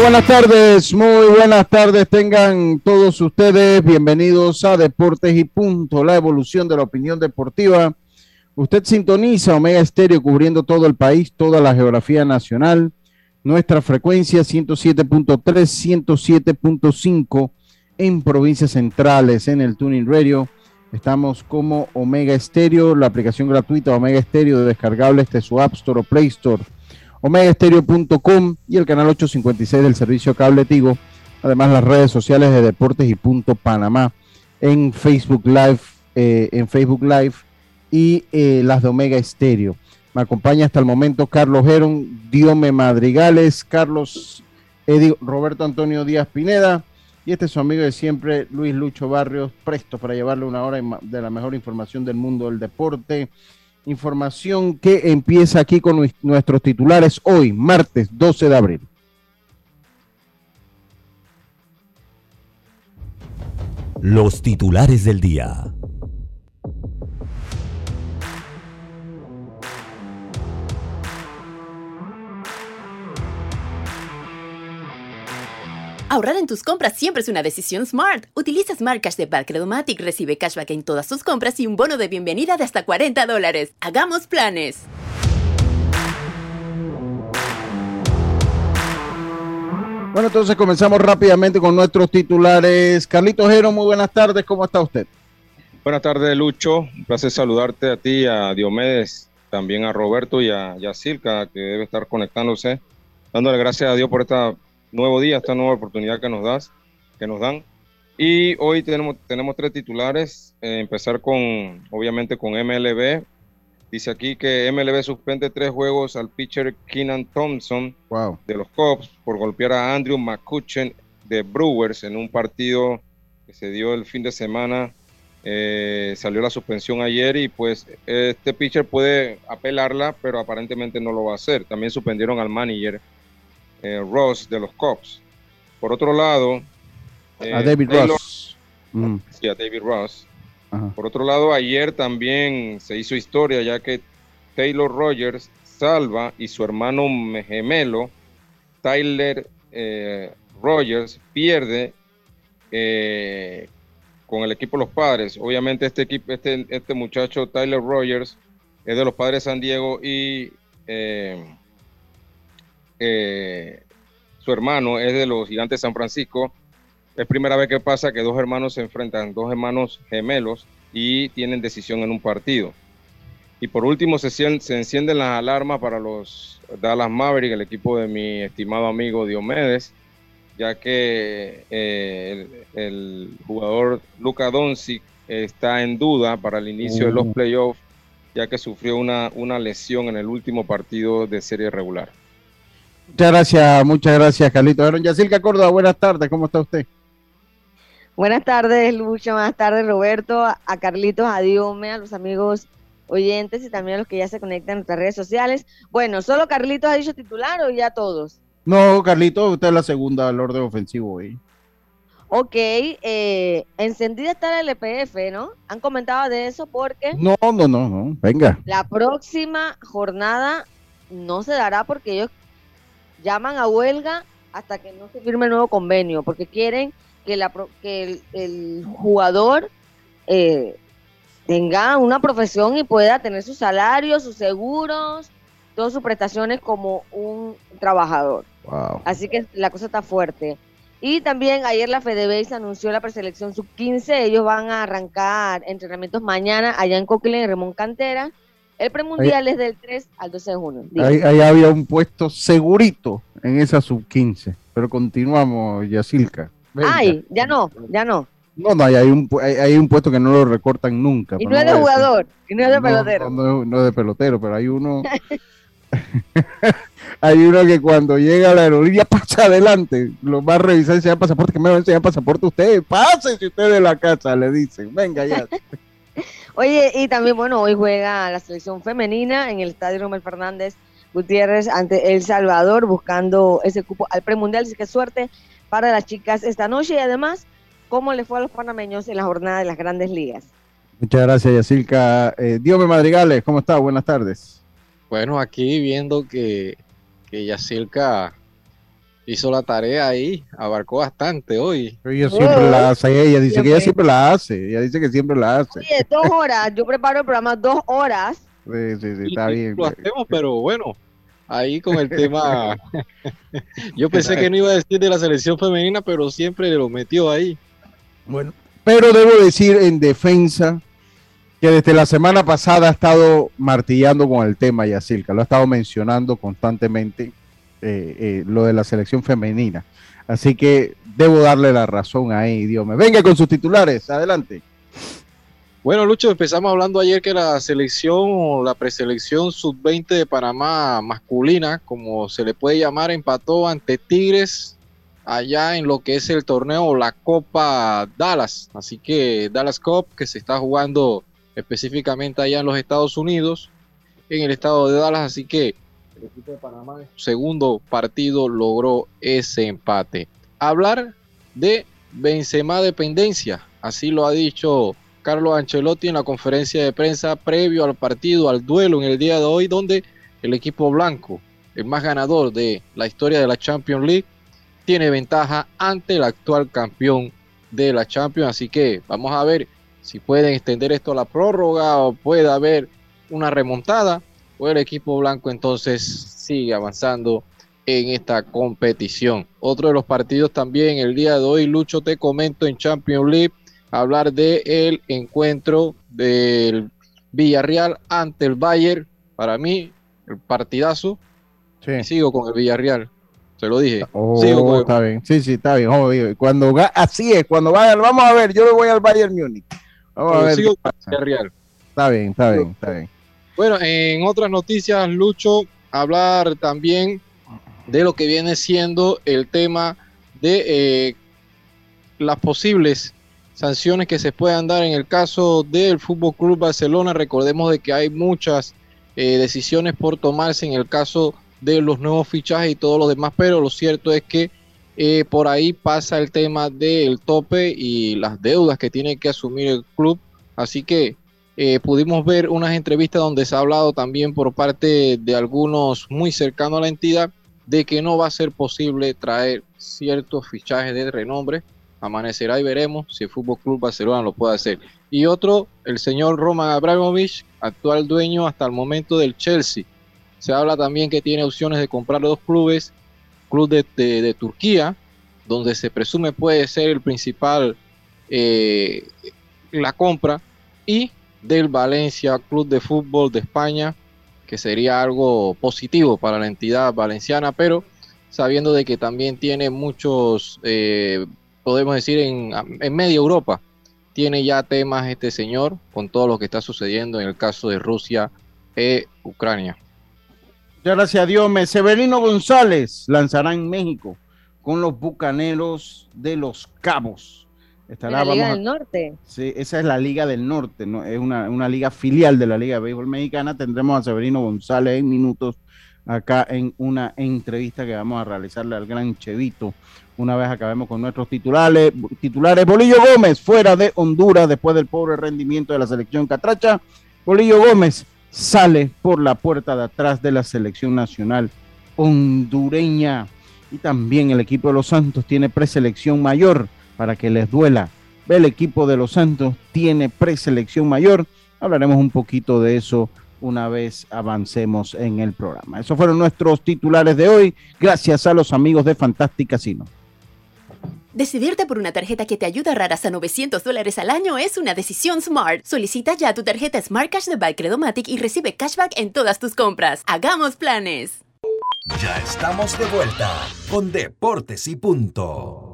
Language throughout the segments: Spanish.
Buenas tardes, muy buenas tardes tengan todos ustedes. Bienvenidos a Deportes y Punto, la evolución de la opinión deportiva. Usted sintoniza Omega Estéreo cubriendo todo el país, toda la geografía nacional. Nuestra frecuencia 107.3, 107.5 en provincias centrales, en el Tuning Radio. Estamos como Omega Estéreo, la aplicación gratuita Omega Estéreo descargable desde su App Store o Play Store omegaestereo.com y el canal 856 del servicio Cable Tigo. Además, las redes sociales de Deportes y Punto Panamá en Facebook Live, eh, en Facebook Live y eh, las de Omega Estéreo. Me acompaña hasta el momento Carlos Geron, Diome Madrigales, Carlos Roberto Antonio Díaz Pineda y este es su amigo de siempre, Luis Lucho Barrios, presto para llevarle una hora de la mejor información del mundo del deporte Información que empieza aquí con nuestros titulares hoy, martes 12 de abril. Los titulares del día. Ahorrar en tus compras siempre es una decisión smart. Utiliza Smart Cash de Credomatic, recibe cashback en todas tus compras y un bono de bienvenida de hasta 40 dólares. Hagamos planes. Bueno, entonces comenzamos rápidamente con nuestros titulares. Carlito Jero, muy buenas tardes, ¿cómo está usted? Buenas tardes, Lucho. Un placer saludarte a ti, a Diomedes, también a Roberto y a Yacirca, que debe estar conectándose. Dándole gracias a Dios por esta nuevo día, esta nueva oportunidad que nos das, que nos dan. Y hoy tenemos, tenemos tres titulares. Eh, empezar con, obviamente, con MLB. Dice aquí que MLB suspende tres juegos al pitcher Keenan Thompson de los Cubs por golpear a Andrew McCutchen de Brewers en un partido que se dio el fin de semana. Eh, salió la suspensión ayer y pues este pitcher puede apelarla, pero aparentemente no lo va a hacer. También suspendieron al manager eh, Ross de los Cubs. Por otro lado, a eh, David Ross. Mm. Sí, a David Ross. Por otro lado, ayer también se hizo historia ya que Taylor Rogers salva y su hermano gemelo, Tyler eh, Rogers, pierde con el equipo Los Padres. Obviamente este equipo, este, este muchacho Tyler Rogers es de los Padres San Diego y su hermano es de los Gigantes de San Francisco. Es primera vez que pasa que dos hermanos se enfrentan, dos hermanos gemelos, y tienen decisión en un partido. Y por último, se, se encienden las alarmas para los Dallas Mavericks, el equipo de mi estimado amigo Diomedes, ya que eh, el, jugador Luka Doncic está en duda para el inicio de los uh. playoffs, ya que sufrió una, una lesión en el último partido de serie regular. Muchas gracias, muchas gracias, Carlito. Aaron Yacirca Córdoba, buenas tardes, ¿cómo está usted? Buenas tardes, Lucho, buenas tardes, Roberto, a Carlitos, a Diome, a los amigos oyentes y también a los que ya se conectan en nuestras redes sociales. Bueno, ¿solo Carlitos ha dicho titular o ya todos? No, Carlitos, usted es la segunda al orden ofensivo hoy. Ok, eh, encendida está la LPF, ¿no? Han comentado de eso porque... No, no, no, no, venga. La próxima jornada no se dará porque ellos llaman a huelga hasta que no se firme el nuevo convenio, porque quieren que, la, que el, jugador eh, tenga una profesión y pueda tener su salario, sus seguros, todas sus prestaciones como un trabajador. Así que la cosa está fuerte. Y también ayer la FedeBase anunció la preselección sub-15. Ellos van a arrancar entrenamientos mañana allá en Coquilin, en Remón Cantera. El premundial es del 3 al 12 de junio. Ahí, había un puesto segurito en esa sub-15. Pero continuamos, Yacilca. Ay, ya no, ya no. No, no, hay, un, hay, un puesto que no lo recortan nunca. Y no es de jugador, y no es de pelotero. No, no, es de pelotero, pero hay uno. hay uno que cuando llega a la aerolínea pasa adelante, lo va a revisar y se pasaporte, que me va a enseñar pasaporte usted, pase si usted de la casa, le dicen, venga ya. Oye, y también, bueno, hoy juega la selección femenina en el Estadio Romel Fernández Gutiérrez ante El Salvador, buscando ese cupo al premundial, así que suerte para las chicas esta noche y además cómo le fue a los panameños en la jornada de las grandes ligas. Muchas gracias, Yacilca. Eh, Dios Madrigales, ¿cómo está? Buenas tardes. Bueno, aquí viendo que, que Yacilca hizo la tarea ahí, abarcó bastante hoy. ella siempre la hace, ella dice que ella siempre la hace, ella dice que siempre la hace. Oye, dos horas, yo preparo el programa dos horas. Sí, sí, sí, está bien. Lo hacemos, pero bueno, ahí con el tema. yo pensé que no iba a decir de la selección femenina, pero siempre lo metió ahí. Bueno, pero debo decir en defensa que desde la semana pasada ha estado martillando con el tema Yacirca, lo ha estado mencionando constantemente eh, eh, lo de la selección femenina. Así que debo darle la razón ahí, Dios me. Venga con sus titulares, adelante. Bueno, Lucho, empezamos hablando ayer que la selección la preselección sub-20 de Panamá masculina, como se le puede llamar, empató ante Tigres allá en lo que es el torneo la Copa Dallas. Así que Dallas Cup que se está jugando específicamente allá en los Estados Unidos, en el estado de Dallas. Así que el equipo de Panamá, segundo partido, logró ese empate. Hablar de Benzema dependencia, así lo ha dicho Carlos Ancelotti en la conferencia de prensa previo al partido, al duelo en el día de hoy, donde el equipo blanco, el más ganador de la historia de la Champions League, tiene ventaja ante el actual campeón de la Champions. Así que vamos a ver si pueden extender esto a la prórroga o puede haber una remontada o el equipo blanco entonces sigue avanzando en esta competición. Otro de los partidos también el día de hoy, Lucho, te comento en Champions League, hablar de el encuentro del Villarreal ante el Bayern. Para mí, el partidazo. sigo con el Villarreal. Te lo dije. Oh, está bien. Sí, sí, está bien. Cuando así es, cuando vaya, vamos a ver, yo me voy al Bayern Múnich. Vamos a ver. Sigo Real. Está bien, está bien, está bien. Bueno, en otras noticias, Lucho, hablar también de lo que viene siendo el tema de eh, las posibles sanciones que se puedan dar en el caso del Fútbol Club Barcelona. Recordemos de que hay muchas eh, decisiones por tomarse en el caso de los nuevos fichajes y todo lo demás, pero lo cierto es que eh, por ahí pasa el tema del tope y las deudas que tiene que asumir el club. Así que eh, pudimos ver unas entrevistas donde se ha hablado también por parte de algunos muy cercanos a la entidad de que no va a ser posible traer ciertos fichajes de renombre. Amanecerá y veremos si el Fútbol Club Barcelona lo puede hacer. Y otro, el señor Roman Abramovich, actual dueño hasta el momento del Chelsea se habla también que tiene opciones de comprar dos clubes, club de, Turquía, donde se presume puede ser el principal eh, la compra, y del Valencia Club de Fútbol de España, que sería algo positivo para la entidad valenciana, pero sabiendo de que también tiene muchos, eh, podemos decir, en, en media Europa, tiene ya temas este señor con todo lo que está sucediendo en el caso de Rusia e Ucrania. Gracias a Dios. Severino González lanzará en México con los Bucaneros de los Cabos. Estará, la Liga del Norte. Sí, esa es la Liga del Norte, ¿no? es una, liga filial de la Liga de Béisbol Mexicana. Tendremos a Severino González en minutos acá en una entrevista que vamos a realizarle al gran Chevito una vez acabemos con nuestros titulares. Titulares, Bolillo Gómez fuera de Honduras después del pobre rendimiento de la selección Catracha. Bolillo Gómez sale por la puerta de atrás de la selección nacional hondureña. Y también el equipo de los Santos tiene preselección mayor para que les duela el equipo de los Santos tiene preselección mayor. Hablaremos un poquito de eso una vez avancemos en el programa. Esos fueron nuestros titulares de hoy, gracias a los amigos de Fantastic Casino. Decidirte por una tarjeta que te ayuda a ahorrar hasta 900 dólares al año es una decisión smart. Solicita ya tu tarjeta Smart Cash de Bike y recibe cashback en todas tus compras. ¡Hagamos planes! Ya estamos de vuelta con Deportes y Punto.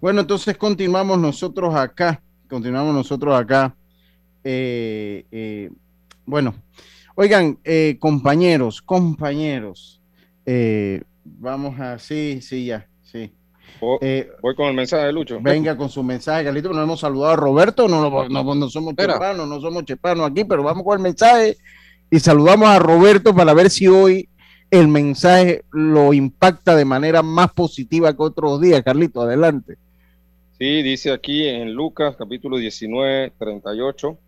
Bueno, entonces continuamos nosotros acá. Continuamos nosotros acá. Eh, eh, bueno, oigan, eh, compañeros, compañeros. vamos a, sí, sí, ya, sí. voy con el mensaje de Lucho. Venga con su mensaje, Carlito. No hemos saludado a Roberto, no, no, no somos chepanos, no somos chepanos aquí, pero vamos con el mensaje y saludamos a Roberto para ver si hoy el mensaje lo impacta de manera más positiva que otros días. Carlito, adelante. Sí, dice aquí en Lucas capítulo 19, 38,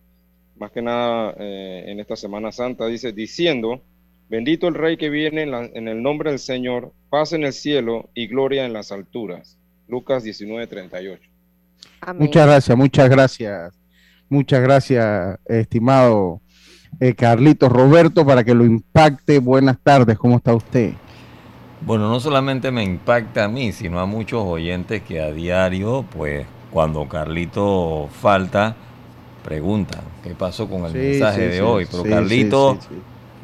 más que nada eh, en esta Semana Santa, dice, diciendo, bendito el Rey que viene en, el nombre del Señor, paz en el cielo y gloria en las alturas. Lucas 19, 38. Muchas gracias, muchas gracias, muchas gracias, estimado eh, Carlitos Roberto, para que lo impacte. Buenas tardes, ¿cómo está usted? Bueno, no solamente me impacta a mí, sino a muchos oyentes que a diario, pues cuando Carlito falta, preguntan qué pasó con el mensaje de hoy. Pero Carlito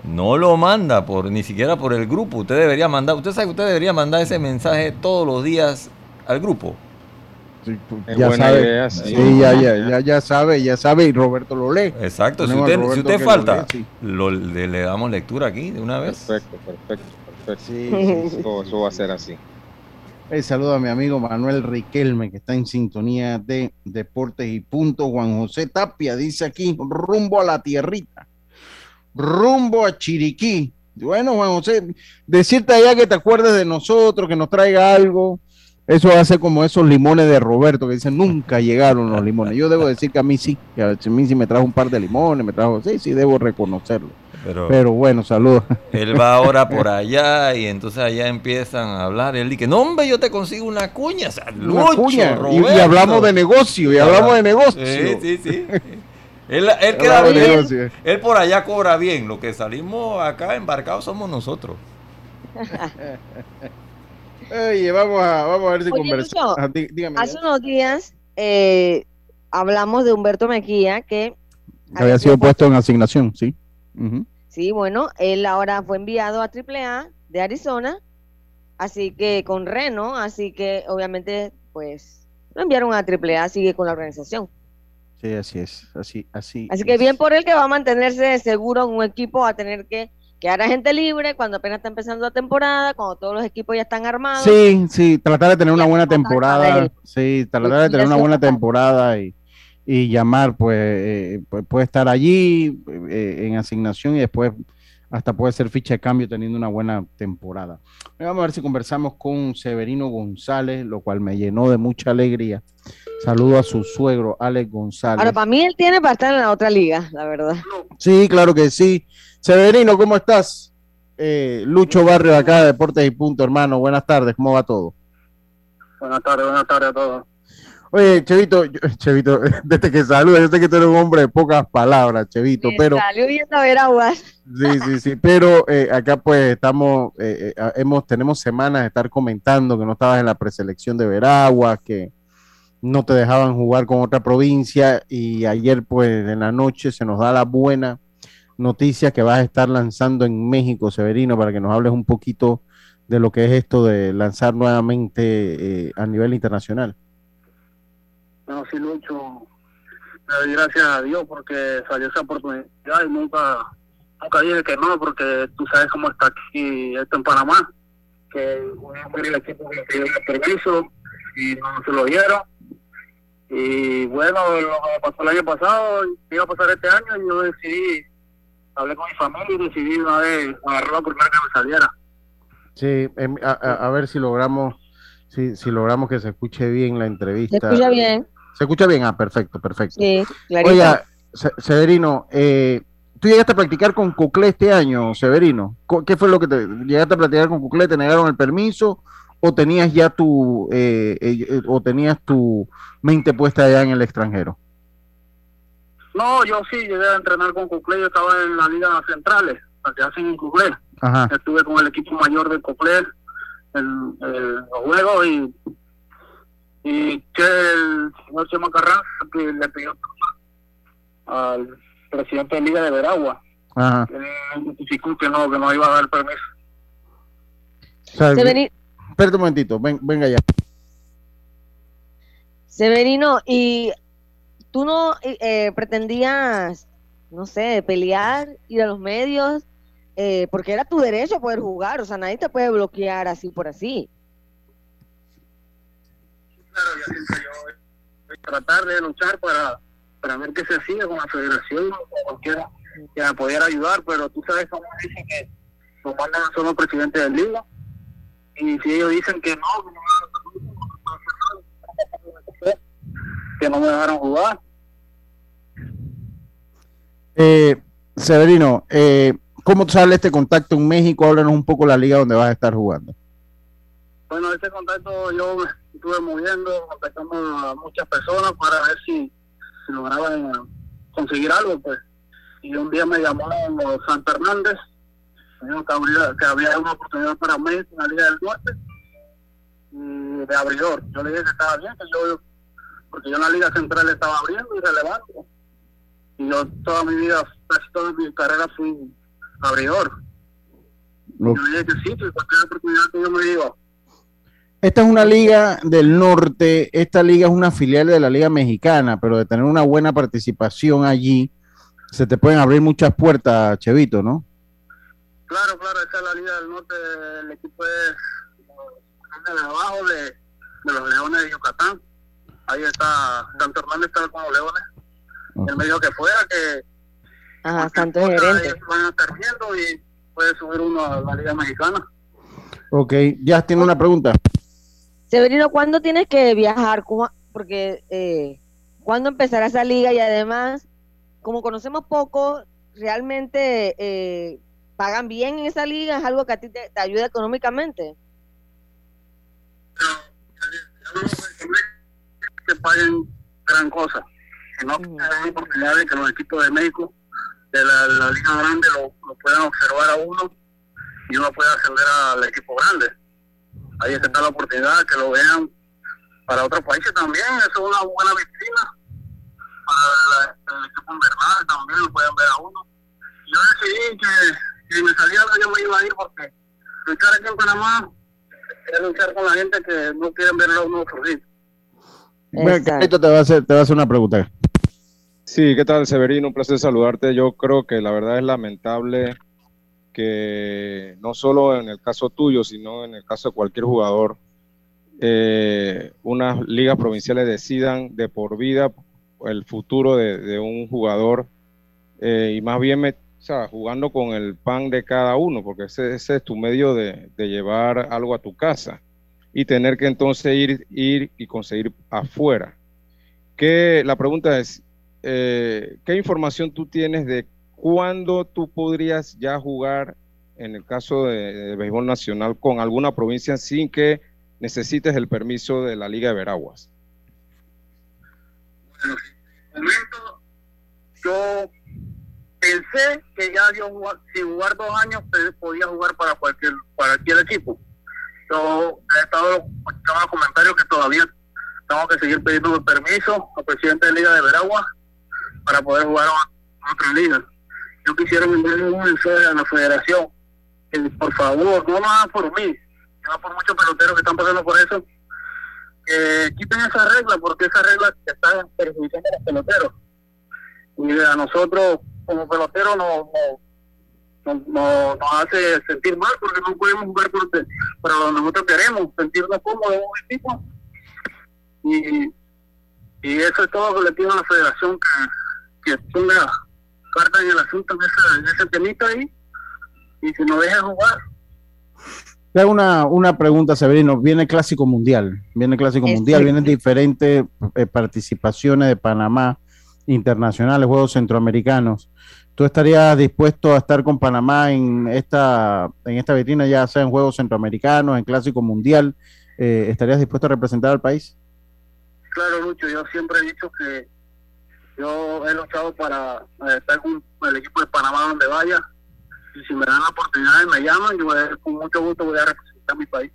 no lo manda por ni siquiera por el grupo. Usted debería mandar, usted sabe que usted debería mandar ese mensaje todos los días al grupo. ya sabe, sí, ya, ya, ya, sabe, ya sabe y Roberto lo lee. Exacto, si usted, falta, le, damos lectura aquí de una vez. Perfecto, perfecto. Sí, eso, va a ser así. El saludo a mi amigo Manuel Riquelme, que está en sintonía de Deportes y Punto. Juan José Tapia dice aquí, rumbo a la tierrita, rumbo a Chiriquí. Bueno, Juan José, decirte allá que te acuerdes de nosotros, que nos traiga algo. Eso hace como esos limones de Roberto que dicen nunca llegaron los limones. Yo debo decir que a mí sí, que a mí sí me trajo un par de limones, me trajo, sí, sí, debo reconocerlo. Pero, bueno, saludos. Él va ahora por allá y entonces allá empiezan a hablar. Él dice, no hombre, yo te consigo una cuña. una cuña. Y, hablamos de negocio, y hablamos de negocio. Sí, sí, sí. él, él, queda bien, él por allá cobra bien. Lo que salimos acá embarcados somos nosotros. Oye, vamos a, vamos a ver si conversamos. Ah, hace unos días eh, hablamos de Humberto Mequía que había sido puesto en asignación, sí. Sí, bueno, él ahora fue enviado a AAA de Arizona, así que con Reno, así que obviamente, pues, lo enviaron a AAA, sigue con la organización. Sí, así es, así, así. Así que bien por él que va a mantenerse seguro en un equipo, va a tener que quedar a gente libre cuando apenas está empezando la temporada, cuando todos los equipos ya están armados. Sí, sí, tratar de tener una buena temporada, sí, tratar de tener una buena temporada y y llamar, pues, eh, puede estar allí eh, en asignación y después hasta puede ser ficha de cambio teniendo una buena temporada. Vamos a ver si conversamos con Severino González, lo cual me llenó de mucha alegría. Saludo a su suegro, Alex González. Ahora, para mí él tiene para estar en la otra liga, la verdad. Sí, claro que sí. Severino, ¿cómo estás? Eh, Lucho Barrio acá, Deportes y Punto, hermano. Buenas tardes, ¿cómo va todo? Buenas tardes, buenas tardes a todos. Oye, Chevito, Chevito, desde que saluda, yo sé que tú eres un hombre de pocas palabras, Chevito, pero... Salió viendo a ver aguas. Sí, sí, sí, pero eh, acá pues estamos, eh, eh, hemos, tenemos semanas de estar comentando que no estabas en la preselección de Veraguas, que no te dejaban jugar con otra provincia y ayer pues en la noche se nos da la buena noticia que vas a estar lanzando en México, Severino, para que nos hables un poquito de lo que es esto de lanzar nuevamente a nivel internacional. No, sí, Lucho, le doy gracias a Dios porque salió esa oportunidad y nunca, nunca dije que no, porque tú sabes cómo está aquí esto en Panamá, que un el equipo que pidió el permiso y no se lo dieron. Y bueno, lo que pasó el año pasado, iba a pasar este año, y yo decidí, hablé con mi familia y decidí una vez agarrar la primera que me saliera. Sí, em, a, a, ver si logramos, si, si logramos que se escuche bien la entrevista. Se escucha bien. ¿Se escucha bien? Ah, perfecto, perfecto. Sí, clarito. Oiga, Severino, eh, ¿tú llegaste a practicar con Cuclé este año, Severino? ¿Qué fue lo que te llegaste a practicar con Cuclé? ¿Te negaron el permiso o tenías ya tu, eh, eh, o tenías tu mente puesta allá en el extranjero? No, yo sí llegué a entrenar con Cuclé, yo estaba en la Liga Centrales, la que hacen en Cuclé. Estuve con el equipo mayor de Cuclé en, los juegos y, y que el señor Chema Carranza que le pidió al presidente de Liga de Veragua Ajá. que que no, que no iba a dar permiso. Espera un momentito, venga ya. Severino, y tú no eh, pretendías, no sé, pelear, ir a los medios, eh, porque era tu derecho poder jugar, o sea, nadie te puede bloquear así por así. Claro, yo siempre yo tratar de luchar para, para ver qué se hacía con la federación o cualquiera que me pudiera ayudar, pero tú sabes cómo dicen que los mandan solo presidente del liga y si ellos dicen que no, que no me dejaron jugar. Eh, Severino, eh, ¿cómo sale este contacto en México? Háblanos un poco la liga donde vas a estar jugando. Bueno, este contacto yo me estuve moviendo, contactando a muchas personas para ver si, si lograban conseguir algo, pues. Y un día me llamó San Fernández que había, una oportunidad para mí en la Liga del Norte y de abridor. Yo le dije que estaba bien, que yo, porque yo en la Liga Central estaba abriendo y relevante. Y yo toda mi vida, casi toda mi carrera fui abridor. Yo le dije que sí, que cualquier oportunidad que yo me iba. Esta es una liga del norte, esta liga es una filial de la liga mexicana, pero de tener una buena participación allí, se te pueden abrir muchas puertas, Chevito, ¿no? Claro, claro, esa es la Liga del Norte, el equipo es de abajo de, de los Leones de Yucatán. Ahí está, Santo Hernández está con los Leones. Él me dijo que fuera, que Ajá, Santo gerente. van a estar viendo y puede subir uno a la Liga Mexicana. Ok, ya tiene una pregunta. Severino, ¿cuándo tienes que viajar? Porque, eh, ¿cuándo empezará esa liga? Y además, como conocemos poco, realmente eh, pagan bien en esa liga, es algo que a ti te, ayuda económicamente. que paguen gran cosa, que no uh la oportunidad de que los equipos de México de la, liga grande lo, puedan observar a uno y uno pueda ascender al equipo grande. Ahí está la oportunidad que lo vean para otros países también, eso es una buena vitrina para el equipo invernal también lo pueden ver a uno. Yo decidí que si me salía yo me iba a ir porque luchar aquí en Panamá es luchar con la gente que no quieren ver a uno sufrir. Bueno, te va a hacer, te va a hacer una pregunta. Sí, ¿qué tal, Severino? Un placer saludarte. Yo creo que la verdad es lamentable que no solo en el caso tuyo, sino en el caso de cualquier jugador, eh, unas ligas provinciales decidan de por vida el futuro de, un jugador eh, y más bien me, o sea, jugando con el pan de cada uno, porque ese, es tu medio de, llevar algo a tu casa y tener que entonces ir, ir y conseguir afuera. Que, la pregunta es, eh, ¿qué información tú tienes de cuándo tú podrías ya jugar, en el caso de, béisbol nacional, con alguna provincia sin que necesites el permiso de la Liga de Veraguas? Bueno, en momento yo pensé que ya yo sin jugar dos años pues, podía jugar para cualquier cualquier equipo. Yo he estado escuchando comentarios que todavía tengo que seguir pidiendo permiso al presidente de Liga de Veragua para poder jugar a otra liga. Yo quisiera enviarle un mensaje a la federación que por favor, no más por mí, sino por muchos peloteros que están pasando por eso, que quiten esa regla porque esa regla está perjudicando a los peloteros. Y a nosotros como pelotero no, no, no, nos hace sentir mal porque no podemos jugar por, para lo que nosotros queremos, sentirnos cómodos en un equipo. Y, y eso es todo lo que le pido a la federación que, que ponga carta en el asunto en ese, en ese temita ahí y que nos deje jugar. Te hago una, una pregunta, Severino. Viene el Clásico Mundial, viene el Clásico Mundial, vienen diferentes eh, participaciones de Panamá internacionales, juegos centroamericanos. ¿Tú estarías dispuesto a estar con Panamá en esta, en esta vitrina, ya sea en Juegos Centroamericanos, en Clásico Mundial? Eh, ¿Estarías dispuesto a representar al país? Claro, Lucho, yo siempre he dicho que yo he luchado para eh, estar con el equipo de Panamá donde vaya. Y si me dan la oportunidad y me llaman, yo con mucho gusto voy a representar mi país.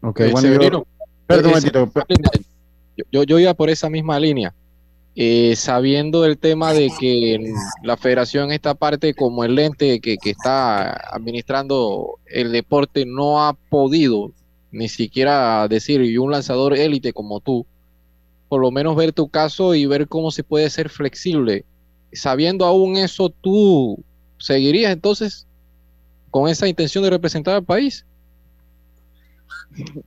Ok, bueno, yo, perdón, yo, yo iba por esa misma línea. Eh, sabiendo el tema de que la federación esta parte como el ente que, está administrando el deporte no ha podido ni siquiera decir y un lanzador élite como tú por lo menos ver tu caso y ver cómo se puede ser flexible sabiendo aún eso tú seguirías entonces con esa intención de representar al país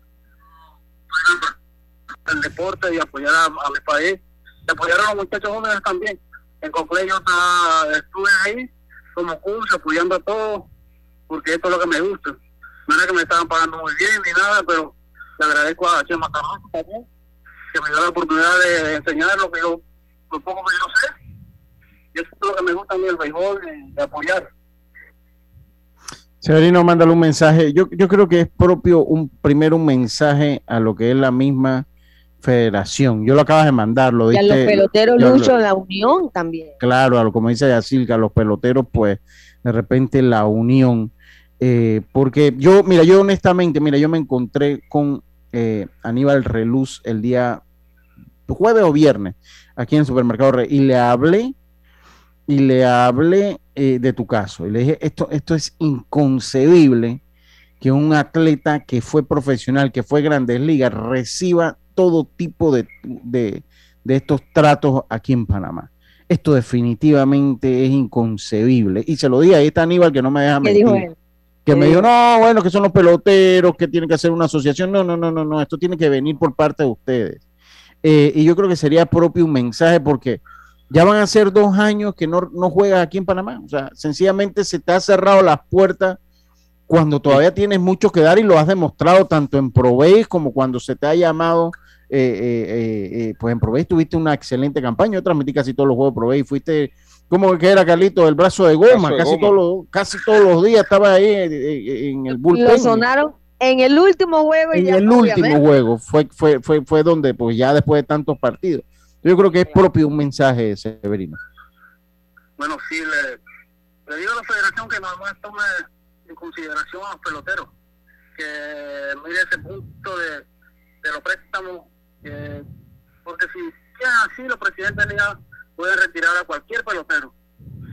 el deporte y apoyar a mi país se apoyaron a los muchachos jóvenes también. En Conclay estuve ahí como curso, apoyando a todos, porque esto es lo que me gusta. No era que me estaban pagando muy bien ni nada, pero le agradezco a Chema Carranza también, que me dio la oportunidad de, enseñar lo que yo, lo poco que yo sé. Y eso es lo que me gusta a mí, el béisbol, de, apoyar. Severino, mándale un mensaje. Yo, yo creo que es propio un primero un mensaje a lo que es la misma federación. Yo lo acabas de mandar, lo Y a los peloteros, Lucho, la unión también. Claro, a lo, como dice Yacilca, los peloteros, pues, de repente la unión. Eh, porque yo, mira, yo honestamente, mira, yo me encontré con eh, Aníbal Reluz el día jueves o viernes, aquí en el supermercado Rey, y le hablé, y le hablé eh, de tu caso. Y le dije, esto, esto es inconcebible que un atleta que fue profesional, que fue Grandes Ligas, reciba todo tipo de, estos tratos aquí en Panamá. Esto definitivamente es inconcebible. Y se lo dije, ahí está Aníbal que no me deja mentir. Que me dijo, no, bueno, que son los peloteros, que tienen que hacer una asociación. No, no, no, no, no, esto tiene que venir por parte de ustedes. Eh, y yo creo que sería propio un mensaje porque ya van a ser dos años que no, no juegas aquí en Panamá. O sea, sencillamente se te ha cerrado las puertas cuando todavía tienes mucho que dar y lo has demostrado tanto en Proveis como cuando se te ha llamado eh, eh, eh, pues en Provey tuviste una excelente campaña. Yo transmití casi todos los juegos de Provey. Fuiste, ¿cómo que era, Carlito? El brazo de goma. casi, Todos los, casi todos los días estaba ahí en, el bullpen. Lo sonaron en el último juego. En el último juego. Fue, fue, fue, fue donde, pues ya después de tantos partidos. Yo creo que es propio un mensaje, Severino. Bueno, sí, le, digo a la federación que nada más tome en consideración a los peloteros. Que mire ese punto de, de los préstamos porque si es así, los presidentes de liga pueden retirar a cualquier pelotero.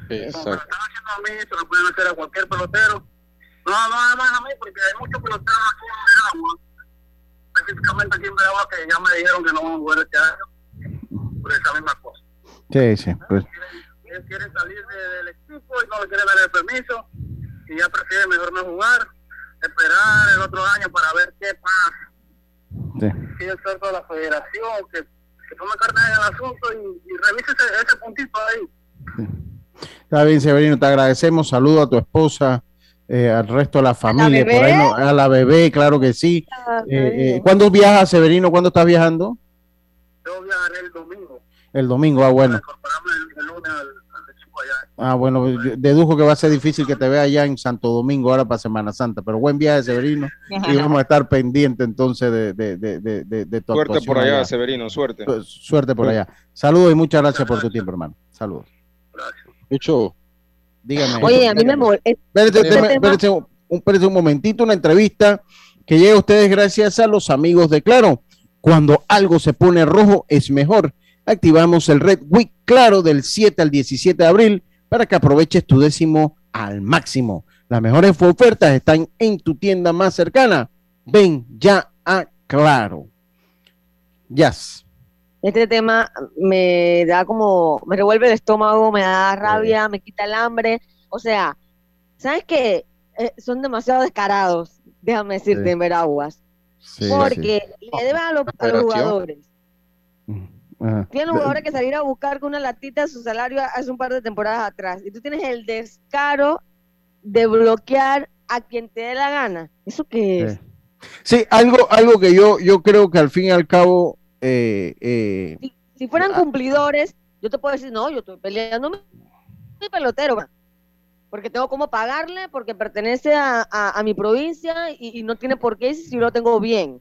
Exacto. Como lo están haciendo a mí, se lo pueden hacer a cualquier pelotero. No, no además a mí, porque hay muchos peloteros aquí en Veragua, específicamente aquí en Veragua, que ya me dijeron que no van a jugar este año por esa misma cosa. Sí, sí. Pues. Ellos quieren salir del equipo y no le quieren dar el permiso y ya prefieren mejor no jugar, esperar el otro año para ver qué pasa Sí. Sí, experto de la federación, que, que tome carne en el asunto y, y revise ese, ese, puntito ahí. Está bien, Severino, te agradecemos. Saludo a tu esposa, eh, al resto de la familia, ¿A la, por ahí no, a la bebé, claro que sí. Eh, eh, ¿Cuándo viajas, Severino? ¿Cuándo estás viajando? Yo viajaré el domingo. El domingo, ah, bueno. El, el lunes al, Ah, bueno, dedujo que va a ser difícil que te vea allá en Santo Domingo ahora para Semana Santa, pero buen viaje, Severino, y vamos a estar pendientes entonces de, de, de, de, tu Suerte por allá, Severino, suerte. Suerte por allá. Saludos y muchas gracias por tu tiempo, hermano. Saludos. Gracias. Dígame. Oye, a mí me molesta. Espérate, un, un momentito, una entrevista que llega a ustedes gracias a los amigos de Claro. Cuando algo se pone rojo es mejor activamos el Red Week Claro del 7 al 17 de abril para que aproveches tu décimo al máximo. Las mejores ofertas están en tu tienda más cercana. Ven ya a Claro. Yes. Este tema me da como, me revuelve el estómago, me da rabia, me quita el hambre. O sea, ¿sabes qué? Eh, son demasiado descarados, déjame decirte, en Veraguas. porque le deben a los jugadores tiene un jugador que salir a buscar con una latita su salario hace un par de temporadas atrás. Y tú tienes el descaro de bloquear a quien te dé la gana. ¿Eso qué es? Sí, algo, algo que yo, yo creo que al fin y al cabo... Eh, eh, si, fueran ah, cumplidores, Yo te puedo decir, no, yo estoy peleando mi, pelotero, porque tengo cómo pagarle, porque pertenece a, a, a mi provincia y, y, no tiene por qué si lo tengo bien.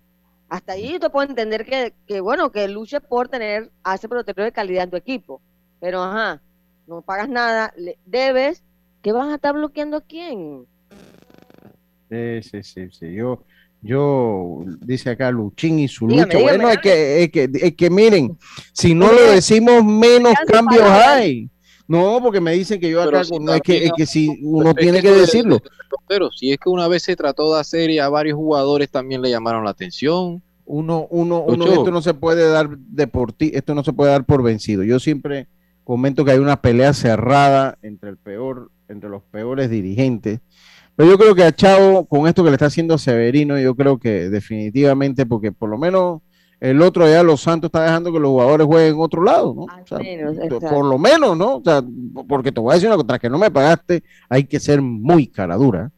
Hasta ahí yo te puedo entender que, que, bueno, que luche por tener a ese pelotero de calidad en tu equipo. Pero, ajá, no pagas nada, le debes, ¿qué vas a estar bloqueando a quién? Sí, sí, sí, sí. Yo, yo, dice acá Luchín y su Dígame, lucha. dígame, bueno, es que, es, que, es que miren, si no lo decimos, menos cambios hay. No, porque me dicen que yo acá, si no, es, que, es que si uno tiene que decirlo. de- Pero si es que una vez se trató de hacer y a varios jugadores también le llamaron la atención. Uno, uno, uno, Lucho. esto no se puede dar de por ti, esto no se puede dar por vencido. Yo siempre comento que hay una pelea cerrada entre el peor, entre los peores dirigentes. Pero yo creo que a Chavo, con esto que le está haciendo Severino, yo creo que definitivamente, porque por lo menos el otro allá, Los Santos, está dejando que los jugadores jueguen en otro lado, ¿no? Al O sea, menos, por lo menos, ¿no? O sea, porque te voy a decir una cosa, tras que no me pagaste, hay que ser muy cara dura.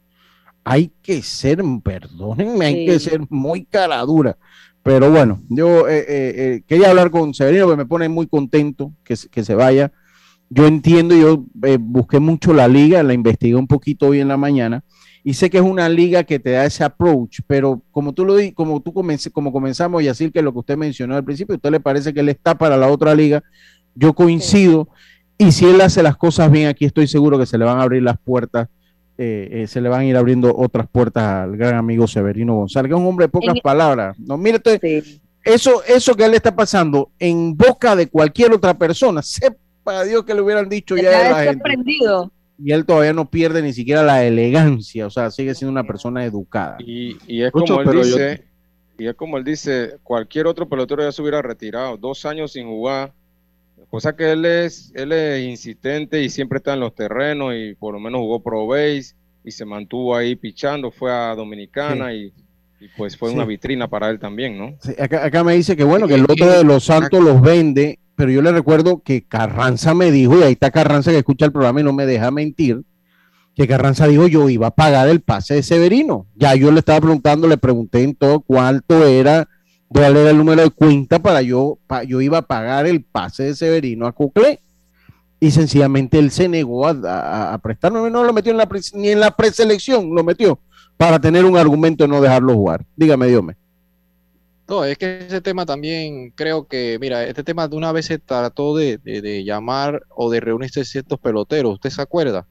Hay que ser, perdónenme, hay que ser muy cara dura. Pero bueno, yo eh, eh, eh, quería hablar con Severino, que me pone muy contento que, se- que se vaya. Yo entiendo, yo eh, busqué mucho la liga, la investigué un poquito hoy en la mañana y sé que es una liga que te da ese approach, pero como tú lo di- como tú comencé, como comenzamos y así que lo que usted mencionó al principio, ¿a usted le parece que él está para la otra liga? Yo coincido y si él hace las cosas bien aquí estoy seguro que se le van a abrir las puertas, eh, eh, se le van a ir abriendo otras puertas al gran amigo Severino González, que es un hombre de pocas En- palabras. No, mire, Sí. eso, eso que a él le está pasando en boca de cualquier otra persona, sepa Dios que le hubieran dicho ya la gente. Y él todavía no pierde ni siquiera la elegancia, o sea, sigue siendo una persona educada. Y, y es Lucho, como él pero yo- dice, y es como él dice, cualquier otro pelotero ya se hubiera retirado, dos años sin jugar, cosa que él es, él es insistente y siempre está en los terrenos y por lo menos jugó pro base y se mantuvo ahí pichando, fue a Dominicana y, y pues fue Sí. una vitrina para él también, ¿no? Sí, acá, acá me dice que bueno, que el otro de los Santos los vende, pero yo le recuerdo que Carranza me dijo, y ahí está Carranza que escucha el programa y no me deja mentir, que Carranza dijo yo iba a pagar el pase de Severino. Ya yo le estaba preguntando, le pregunté en todo cuánto era, cuál era el número de cuenta para yo, yo iba a pagar el pase de Severino a Coclé. Y sencillamente él se negó a, a, no lo metió en la ni en la preselección, lo metió para tener un argumento de no dejarlo jugar. Dígame, Dios No, es que ese tema también creo que, mira, este tema de una vez se trató de, de- de llamar o de reunirse ciertos peloteros, ¿usted se acuerda?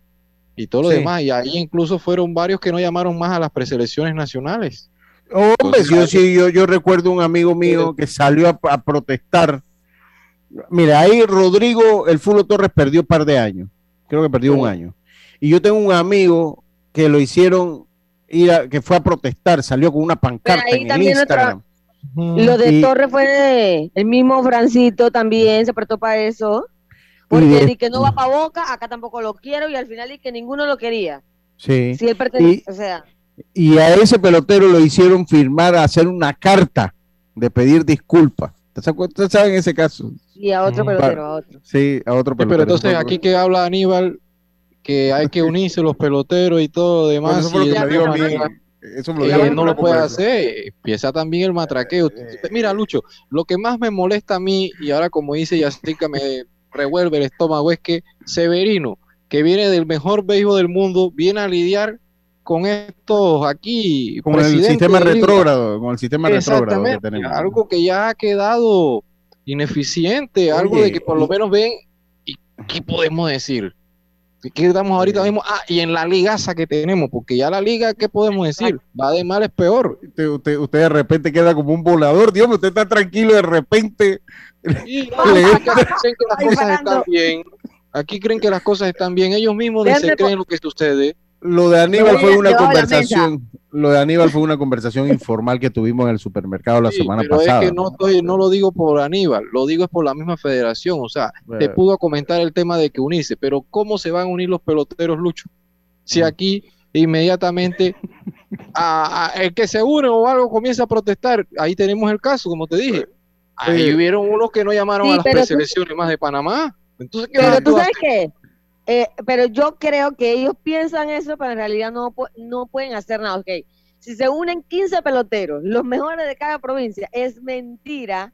Y todo lo Sí. demás, y ahí incluso fueron varios que no llamaron más a las preselecciones nacionales. Hombre, Entonces, yo sí, yo, yo recuerdo un amigo mío que salió a, a protestar. Mira, ahí Rodrigo, el Fulo Torres perdió un par de años. Creo que perdió un año. Y yo tengo un amigo que lo hicieron ir a, que fue a protestar, salió con una pancarta ahí en el otra- Instagram. Lo de Y- Torres fue de- el mismo Francito también se prestó para eso. Porque de- di que no va para Boca, acá tampoco lo quiero y al final di que ninguno lo quería. Sí. Si él pertenece, Y- o sea, Y a ese pelotero lo hicieron firmar, hacer una carta de pedir disculpas. ¿Ustedes saben ese caso? y a otro Mm, pelotero, a otro. Sí, a otro Sí, pelotero. pero entonces aquí que habla Aníbal, que hay que unirse los peloteros y todo demás, eso fue lo y que de me dio a alguna mí. Eso me lo eh, no lo puede hacer, empieza también el matraqueo. Eh. Mira, Lucho, lo que más me molesta a mí, y ahora como dice Yacirca, me revuelve el estómago, es que Severino, que viene del mejor béisbol del mundo, viene a lidiar con estos aquí, Con el sistema retrógrado, con el sistema retrógrado que tenemos. algo que ya ha quedado ineficiente, algo de que por lo menos ven, ¿y qué podemos decir? ¿Qué- ¿Qué damos ahorita Sí. mismo? Ah, y en la ligaza que tenemos, porque ya la liga, ¿qué podemos decir? Va de mal es peor. Usted, usted, usted de repente queda como un volador, Dios mío, usted está tranquilo de repente. Y no, creen que las cosas están bien. Aquí creen que las cosas están bien. Ellos mismos ni se creen lo que sucede. Lo de Aníbal fue una conversación, lo de Aníbal fue una conversación informal que tuvimos en el supermercado la Sí, semana pero pasada. es que no, estoy, no lo digo por Aníbal, lo digo es por la misma federación. O sea, te pudo comentar el tema de que unirse, pero ¿cómo se van a unir los peloteros, Lucho? Si Mm. aquí inmediatamente a- a- el que se une o algo comienza a protestar, ahí tenemos el caso, como te dije. Ahí hubieron unos que no llamaron Sí, a las tú- preselecciones más de Panamá. Entonces, ¿qué Pero tú sabes qué, Eh, pero yo creo que ellos piensan eso, pero en realidad no, no pueden hacer nada. Ok, si se unen 15 peloteros, los mejores de cada provincia, es mentira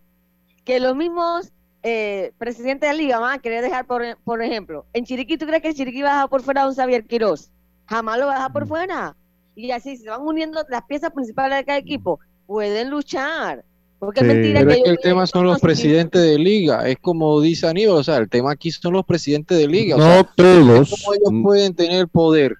que los mismos eh, presidente de liga van a querer dejar, por, por ejemplo, en Chiriquí, ¿tú crees que en Chiriquí va a dejar por fuera a un Xavier Quiroz? Jamás lo va a dejar por Mm. fuera. Y así se van uniendo las piezas principales de cada equipo. Pueden luchar. Porque Sí. es mentira Pero es que el tema son los presidentes de liga, es como dice Aníbal, o sea, el tema aquí son los presidentes de liga, o No sea, todos. ¿cómo ellos pueden tener poder?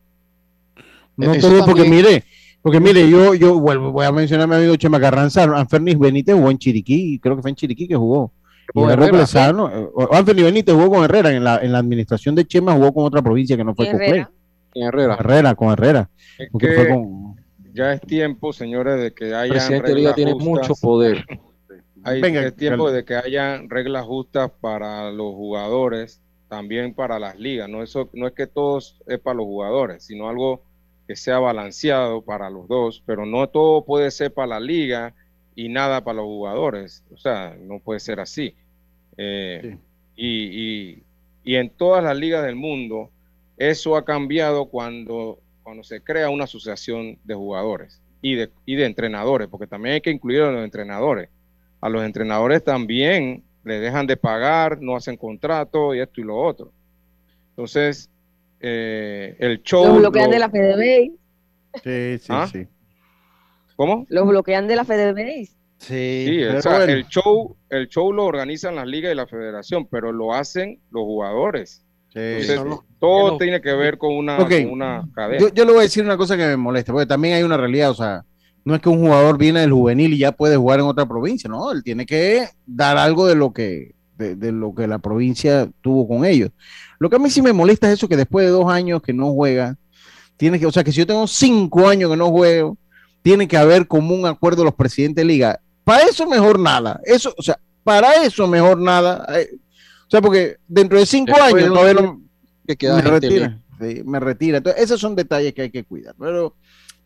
No Eso todo, porque también- mire, porque mire, yo, yo vuelvo, voy a mencionar a mi amigo Chema Carranza, Anfernis Benítez jugó en Chiriquí, creo que fue en Chiriquí que jugó. Y Herrera. Plesano, eh, o- Anfernis Benítez jugó con Herrera, en la, en la administración de Chema jugó con otra provincia que no fue con Herrera. En Herrera. Herrera, con Herrera. Es Porque que fue con... ya es tiempo, señores, de que El haya presidente de liga tiene mucho poder. Hay, Venga, es tiempo de que haya reglas justas para los jugadores, también para las ligas. No, Eso, no es que todos es para los jugadores, sino algo que sea balanceado para los dos, pero no todo puede ser para la liga y nada para los jugadores. O sea, no puede ser así. Eh, y, y- y en todas las ligas del mundo, eso ha cambiado cuando, cuando se crea una asociación de jugadores y de, y de entrenadores, porque también hay que incluir a los entrenadores. A los entrenadores también le dejan de pagar, no hacen contrato y esto y lo otro. Entonces, eh, el show... Los bloquean lo- de la FedeBase. Sí, sí, ¿Ah? sí. ¿Cómo? Los bloquean de la FedeBase. Sí, Sí, o sea, bueno. el show, el show lo organizan las ligas y la federación, pero lo hacen los jugadores. Sí, Entonces, son los- todo tiene que ver con una, con una cadena. Yo, yo le voy a decir una cosa que me molesta, porque también hay una realidad, o sea, no es que un jugador viene del juvenil y ya puede jugar en otra provincia, no, él tiene que dar algo de lo que, de, de lo que la provincia tuvo con ellos. Lo que a mí sí me molesta es eso que después de dos años que no juega, tiene que, o sea, que si yo tengo cinco años que no juego, tiene que haber como un acuerdo los presidentes de liga. Para eso mejor nada, eso, o sea, para eso mejor nada. eh, o sea, porque dentro de cinco Después años todavía no, Que queda me retira, sí, me retira. Entonces, esos son detalles que hay que cuidar. Pero,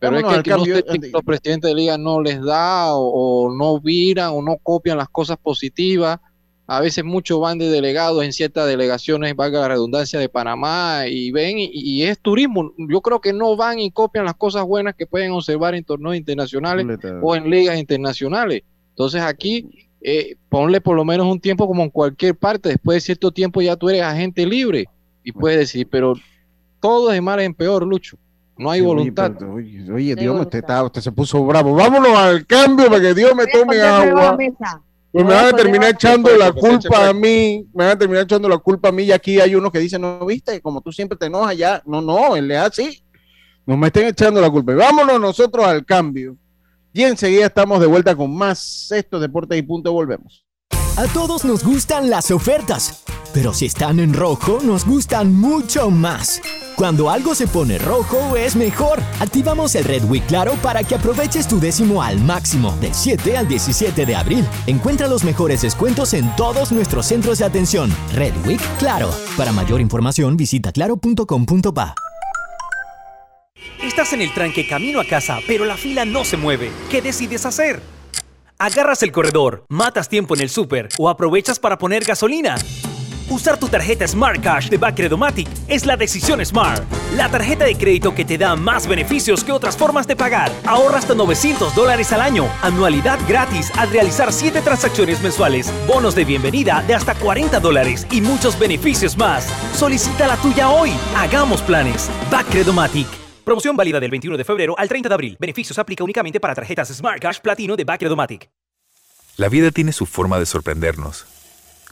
Pero es que, al que no cambio. sé los presidentes de liga no les da o, o no viran o no copian las cosas positivas. A veces muchos van de delegados en ciertas delegaciones, valga la redundancia, de Panamá y ven y, y es turismo. Yo creo que no van y copian las cosas buenas que pueden observar en torneos internacionales o en ligas internacionales. Entonces aquí eh, ponle por lo menos un tiempo como en cualquier parte. Después de cierto tiempo ya tú eres agente libre y puedes decidir, pero todo es de mal en peor, Lucho. No hay Sí, oye, voluntad. pero, Oye, oye, Dios, usted, está, usted se puso bravo. Vámonos al cambio para que Dios me tome agua. Pues me van a terminar echando la culpa a mí. Me van a terminar echando la culpa a mí. Y aquí hay unos que dicen, no viste, como tú siempre te enojas ya. No, no, él es así. No me estén echando la culpa. Vámonos nosotros al cambio. Y enseguida estamos de vuelta con más Estos Deportes y Punto. Volvemos. A todos nos gustan las ofertas, pero si están en rojo nos gustan mucho más. Cuando algo se pone rojo es mejor. Activamos el Red Week Claro para que aproveches tu décimo al máximo del 7 al 17 de abril. Encuentra los mejores descuentos en todos nuestros centros de atención. Red Week Claro. Para mayor información visita claro.com.pa. Estás en el tranque camino a casa, pero la fila no se mueve. ¿Qué decides hacer? ¿Agarras el corredor, matas tiempo en el súper o aprovechas para poner gasolina? Usar tu tarjeta Smart Cash de Bacredomatic es la decisión Smart. La tarjeta de crédito que te da más beneficios que otras formas de pagar. Ahorra hasta 900 dólares al año. Anualidad gratis al realizar 7 transacciones mensuales. Bonos de bienvenida de hasta 40 dólares y muchos beneficios más. Solicita la tuya hoy. Hagamos planes. Bacredomatic. Promoción válida del 21 de febrero al 30 de abril. Beneficios aplica únicamente para tarjetas Smart Cash Platino de Bacredomatic. La vida tiene su forma de sorprendernos.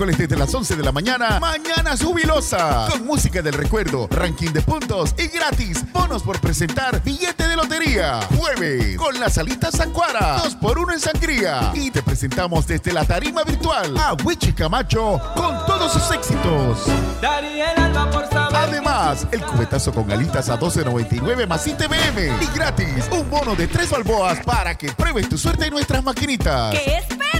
Miércoles desde las 11 de la mañana, Mañana Jubilosa. Con música del recuerdo, ranking de puntos y gratis. Bonos por presentar billete de lotería. Jueves, con las alitas Sancuara. 2 por 1 en sangría. Y te presentamos desde la tarima virtual a Wichi Camacho con todos sus éxitos. Además, el cubetazo con alitas a 12.99 más ITBM. Y gratis, un bono de tres balboas para que pruebes tu suerte en nuestras maquinitas. ¿Qué esperas?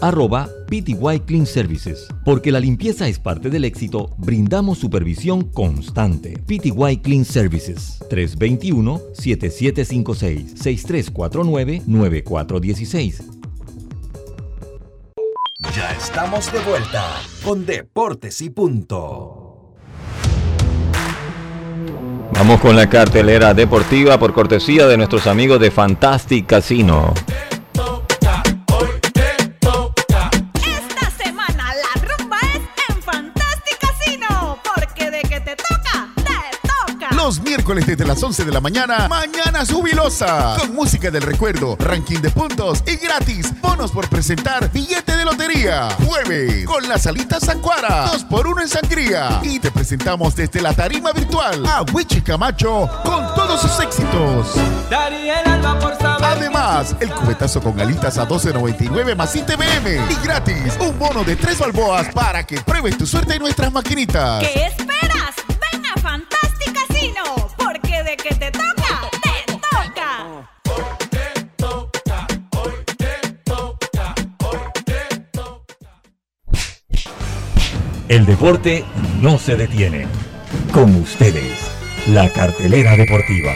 arroba PTY Clean Services. Porque la limpieza es parte del éxito, brindamos supervisión constante. PTY Clean Services 321-7756-6349-9416. Ya estamos de vuelta con Deportes y Punto. Vamos con la cartelera deportiva por cortesía de nuestros amigos de Fantastic Casino. Miércoles desde las 11 de la mañana, Mañana Jubilosa. Con música del recuerdo, ranking de puntos y gratis. Bonos por presentar billete de lotería. Jueves, con la salita Sancuara. Dos por uno en sangría. Y te presentamos desde la tarima virtual a Wichi Camacho con todos sus éxitos. Además, el cubetazo con alitas a 12.99 más ITBM. Y gratis, un bono de tres balboas para que pruebes tu suerte en nuestras maquinitas. ¿Qué esperas? Ven a Fantastic Casino, porque de que te toca, te toca. El deporte no se detiene. Con ustedes, la cartelera deportiva.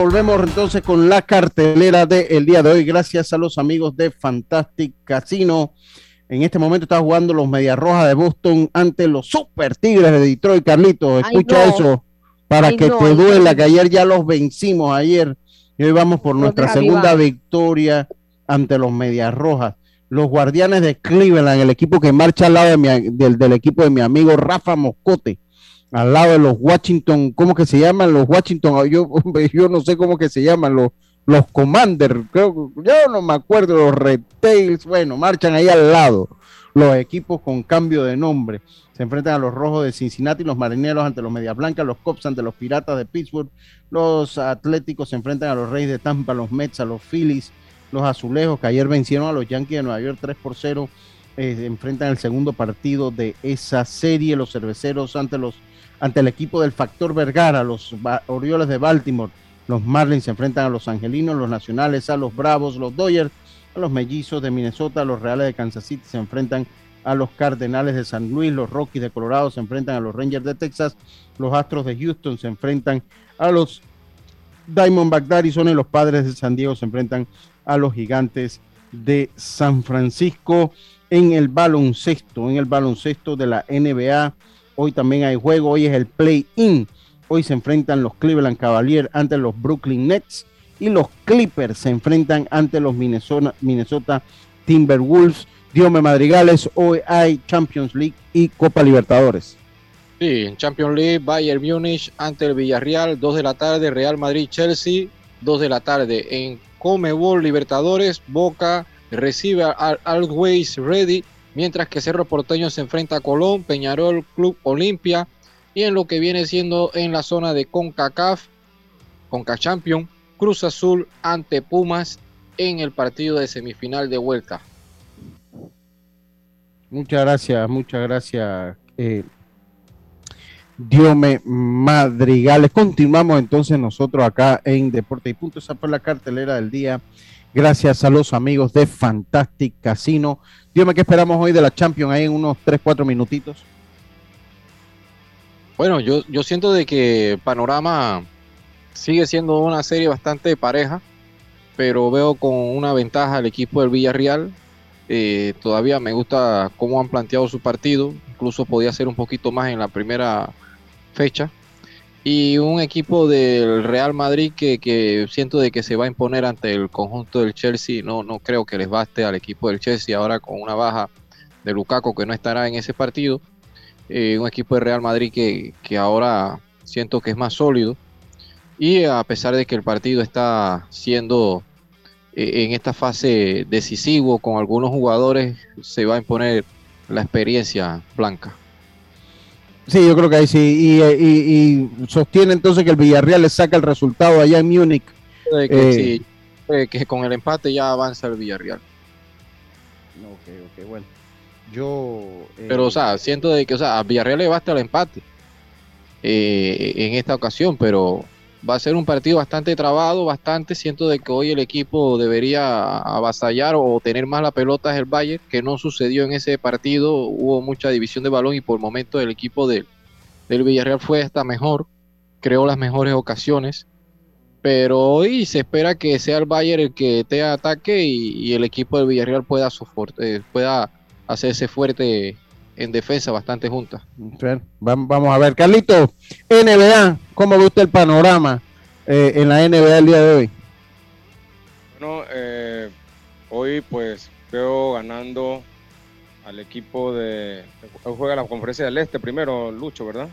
Volvemos entonces con la cartelera del día de hoy. Gracias a los amigos de Fantastic Casino. En este momento está jugando los Medias Rojas de Boston ante los Super Tigres de Detroit. Carlitos, Ay, escucha no. eso para Ay, que no, te duela, que ayer ya los vencimos ayer. Y hoy vamos por nuestra segunda victoria ante los Medias Rojas. Los Guardianes de Cleveland, el equipo que marcha al lado de mi- del, del equipo de mi amigo Rafa Moscote al lado de los Washington, ¿cómo que se llaman? Los Washington, yo, yo no sé cómo que se llaman, los, los Commander, creo, yo no me acuerdo, los Red Tails, bueno, marchan ahí al lado, los equipos con cambio de nombre. Se enfrentan a los Rojos de Cincinnati, los Marineros ante los Medias Blancas, los Cops ante los Piratas de Pittsburgh, los Atléticos se enfrentan a los Reyes de Tampa, los Mets, a los Phillies, los Azulejos, que ayer vencieron a los Yankees de Nueva York 3 por 0, eh, enfrentan el segundo partido de esa serie, los Cerveceros ante los ante el equipo del Factor Vergara, los Orioles de Baltimore, los Marlins se enfrentan a los Angelinos, los Nacionales a los Bravos, los Dodgers, a los Mellizos de Minnesota, los Reales de Kansas City se enfrentan a los Cardenales de San Luis, los Rockies de Colorado se enfrentan a los Rangers de Texas, los Astros de Houston se enfrentan a los Diamondback de Arizona y los Padres de San Diego se enfrentan a los Gigantes de San Francisco en el baloncesto, en el baloncesto de la NBA. Hoy también hay juego, hoy es el play-in. Hoy se enfrentan los Cleveland Cavaliers ante los Brooklyn Nets y los Clippers se enfrentan ante los Minnesota, Minnesota Timberwolves. Diome Madrigales, hoy hay Champions League y Copa Libertadores. Sí, Champions League, Bayern Múnich ante el Villarreal, 2 de la tarde, Real Madrid-Chelsea, 2 de la tarde. En Comebol Libertadores, Boca recibe al Always Ready, mientras que Cerro Porteño se enfrenta a Colón, Peñarol, Club Olimpia, y en lo que viene siendo en la zona de CONCACAF, CONCACHAMPION, Cruz Azul ante Pumas en el partido de semifinal de vuelta. Muchas gracias, muchas gracias, eh, Diome Madrigales. Continuamos entonces nosotros acá en Deporte y Punto. Esa fue la cartelera del día. Gracias a los amigos de Fantastic Casino. Diome, ¿qué esperamos hoy de la Champions? Ahí en unos 3, 4 minutitos. Bueno, yo, yo siento de que Panorama sigue siendo una serie bastante pareja, pero veo con una ventaja al equipo del Villarreal. Eh, todavía me gusta cómo han planteado su partido, incluso podía ser un poquito más en la primera fecha. Y un equipo del Real Madrid que, que siento de que se va a imponer ante el conjunto del Chelsea. No, no creo que les baste al equipo del Chelsea ahora con una baja de Lukaku que no estará en ese partido. Eh, un equipo de Real Madrid que, que ahora siento que es más sólido. Y a pesar de que el partido está siendo eh, en esta fase decisivo con algunos jugadores, se va a imponer la experiencia blanca. Sí, yo creo que ahí sí. Y, y- y sostiene entonces que el Villarreal le saca el resultado allá en Múnich. De que, Eh, sí, eh, que con el empate ya avanza el Villarreal. Ok, ok, bueno. Yo. eh, Pero, o sea, siento de que, o sea, a Villarreal le basta el empate eh, en esta ocasión, pero va a ser un partido bastante trabado, bastante. Siento de que hoy el equipo debería avasallar o tener más la pelota es el Bayern, que no sucedió en ese partido. Hubo mucha división de balón y por momentos el equipo del, Villarreal fue hasta mejor, creó las mejores ocasiones. Pero hoy se espera que sea el Bayern el que te ataque y, el equipo del Villarreal pueda, eh, pueda hacerse fuerte en defensa bastante junta. Bueno, vam- Vamos a ver, Carlito, NBA, ¿cómo ve usted el panorama eh, en la NBA el día de hoy? Bueno, eh, hoy pues veo ganando al equipo de... Juega la conferencia del Este primero, Lucho, ¿verdad?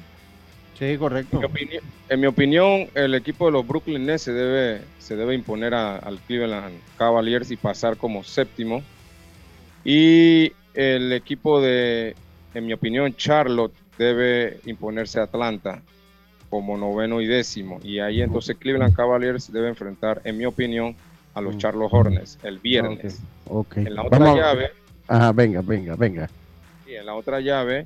Sí, correcto. En mi opinión, en mi opinión, el equipo de los Brooklyn Nets se debe, se debe imponer a- al Cleveland Cavaliers y pasar como séptimo. Y el equipo de, en mi opinión, Charlotte debe imponerse a Atlanta como noveno y décimo. Y ahí entonces Cleveland Cavaliers debe enfrentar, en mi opinión, a los Charlotte Hornets el viernes. Ok. En la otra Vamos llave, Ajá, venga, venga, venga. y en la otra llave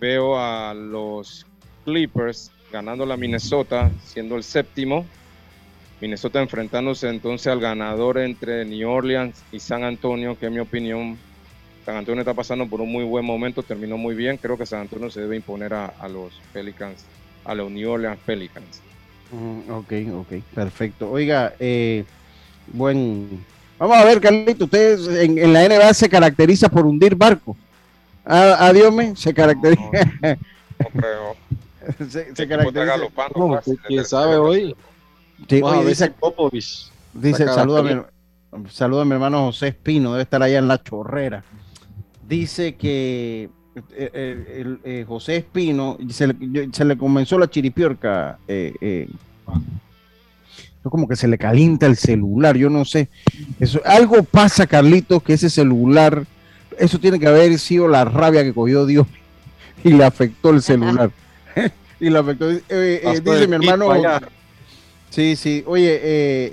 veo a los Clippers ganando la Minnesota, siendo el séptimo. Minnesota enfrentándose entonces al ganador entre New Orleans y San Antonio, que en mi opinión, San Antonio está pasando por un muy buen momento, terminó muy bien. Creo que San Antonio se debe imponer a, a los Pelicans, a los New Orleans Pelicans. Mm, ok, ok, perfecto. Oiga, eh, buen. Vamos a ver, Carlito, ustedes en, en la NBA se caracteriza por hundir barcos. Ah, Adiós, me, se caracteriza. No creo. se, se caracteriza. fácil ¿Quién sabe hoy? Sí, a oye, dice, Popovich dice a mi hermano José Espino, debe estar allá en la chorrera. Dice que eh, eh, el, José Espino se le, se le comenzó la chiripiorca. Eh, eh, como que se le calienta el celular, yo no sé. Eso, algo pasa, Carlitos, que ese celular, eso tiene que haber sido la rabia que cogió Dios y le afectó el celular. y le afectó. eh, dice mi hermano. allá. Sí, sí. Oye, eh,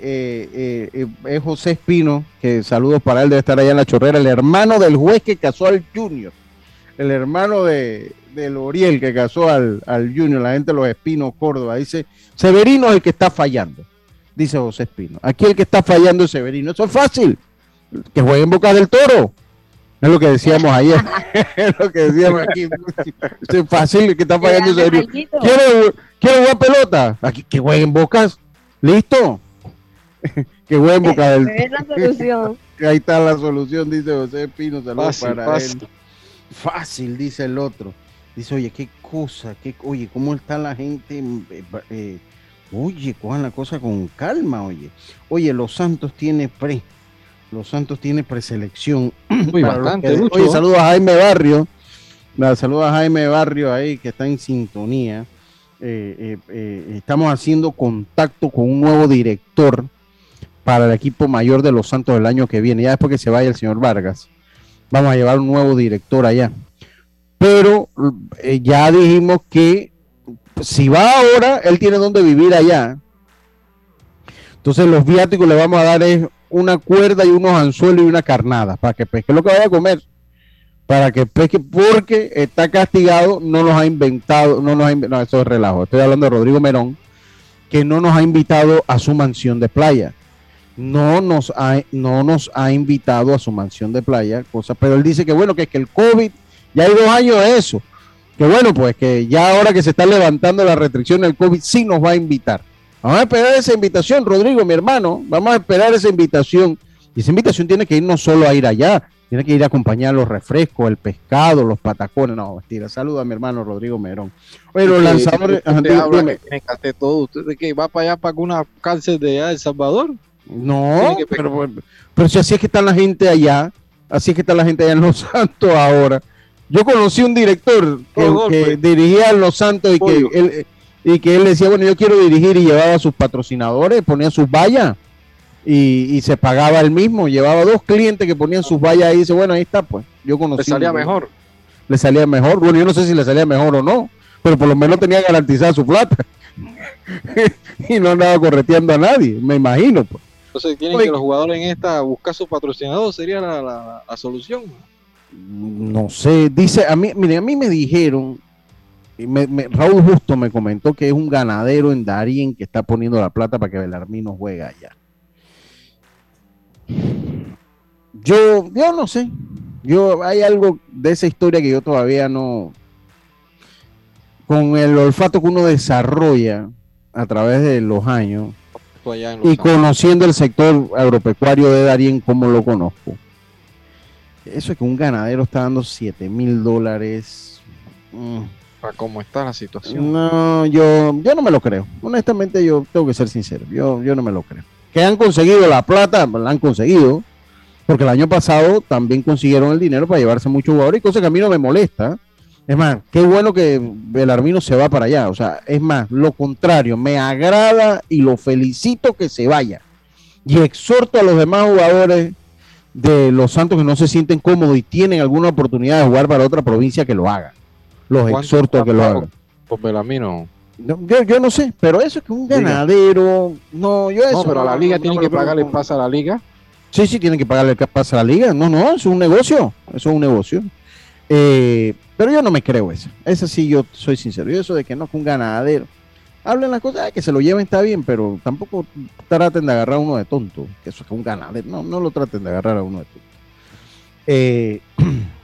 eh, eh, eh, es José Espino, que saludos para él, debe estar allá en la chorrera, el hermano del juez que casó al Junior, el hermano de, del Oriel que casó al, al Junior, la gente de los Espinos, Córdoba. Dice, Severino es el que está fallando, dice José Espino. Aquí el que está fallando es Severino. Eso es fácil, que juegue en boca del toro. Es lo que decíamos ayer, es lo que decíamos aquí. Eso es fácil, el que está fallando es Severino. ¿Quiere, quiere jugar pelota? Aquí, que juegue en bocas. ¿Listo? que juegue en boca del Es la solución. Ahí está la solución, dice José Pino. Saludos Fácil, para fácil. él. Fácil, dice el otro. Dice, oye, qué cosa, qué, oye, cómo está la gente. eh, eh, oye, cojan la cosa con calma, oye. Oye, Los Santos tiene pre. Los Santos tiene preselección. Uy, Para los bastante, que-. Oye, saludos a Jaime Barrio. La- Saludos a Jaime Barrio ahí que está en sintonía. Eh, eh, eh, estamos haciendo contacto con un nuevo director para el equipo mayor de los Santos del año que viene. Ya después que se vaya el señor Vargas, vamos a llevar un nuevo director allá. Pero ya dijimos que si va ahora, él tiene donde vivir allá. Entonces los viáticos le vamos a dar es una cuerda y unos anzuelos y una carnada para que pesque lo que vaya a comer. Para que pesque, porque está castigado, no nos ha inventado, no nos ha, inv- no, eso es relajo. Estoy hablando de Rodrigo Merón, que no nos ha invitado a su mansión de playa. No nos ha, no nos ha invitado a su mansión de playa, cosa, pero él dice que bueno, que es que el COVID, ya hay dos años de eso. Que bueno, pues que ya ahora que se está levantando la restricción del COVID, sí nos va a invitar. Vamos a esperar esa invitación, Rodrigo, mi hermano. Vamos a esperar esa invitación. Y esa invitación tiene que ir no solo a ir allá, tiene que ir a acompañar los refrescos, el pescado, los patacones. No, mentira. Saluda a mi hermano Rodrigo Merón. Oye, los lanzadores. que todo. ¿Usted de qué? ¿Va para allá para una cárcel de allá de El Salvador? No, pero, pero si así es que está la gente allá, así es que está la gente allá en Los Santos ahora. Yo conocí un director que, dirigía en Los Santos y que, él, y que él decía, bueno, yo quiero dirigir y llevaba a sus patrocinadores, ponía sus vallas y, y se pagaba él mismo. Llevaba dos clientes que ponían sus vallas ahí y dice, bueno, ahí está, pues. Yo conocí. Le salía mejor. Le salía mejor. Bueno, yo no sé si le salía mejor o no, pero por lo menos tenía garantizada su plata. y no andaba correteando a nadie, me imagino. Pues. Entonces tienen Oye. que los jugadores en esta buscar su patrocinador, sería la, la- la solución. No sé, dice, a mí, mire, a mí me dijeron, y me- me- Raúl Justo me comentó que es un ganadero en Darien que está poniendo la plata para que Belarmino juegue allá. Yo, yo no sé, yo hay algo de esa historia que yo todavía no, con el olfato que uno desarrolla a través de los años Los y conociendo el sector agropecuario de Darien como lo conozco. Eso es que un ganadero está dando 7 mil dólares. mm, Para cómo está la situación. No, yo, yo no me lo creo. Honestamente, yo tengo que ser sincero. Yo, yo no me lo creo. Que han conseguido la plata, la han conseguido. Porque el año pasado también consiguieron el dinero para llevarse muchos jugadores y cosa que a mí no me molesta. Es más, qué bueno que Belarmino se va para allá. O sea, es más, lo contrario, me agrada y lo felicito que se vaya. Y exhorto a los demás jugadores de los Santos que no se sienten cómodos y tienen alguna oportunidad de jugar para otra provincia que lo hagan. Los ¿Cuánto exhorto a que lo hagan. Por Belamino. No, yo, yo no sé, pero eso es que un ganadero. No, yo eso. No, pero a la liga no tienen me que pagarle pase a la liga. Sí, sí, tienen que pagarle el pase a la liga. No, no, es un negocio. Eso es un negocio. Eh, pero yo no me creo eso. Eso sí, yo soy sincero. Yo eso de que no es un ganadero. Hablen las cosas, que se lo lleven está bien, pero tampoco traten de agarrar a uno de tonto. Que eso es que un ganadero. No, no lo traten de agarrar a uno de tonto. Eh,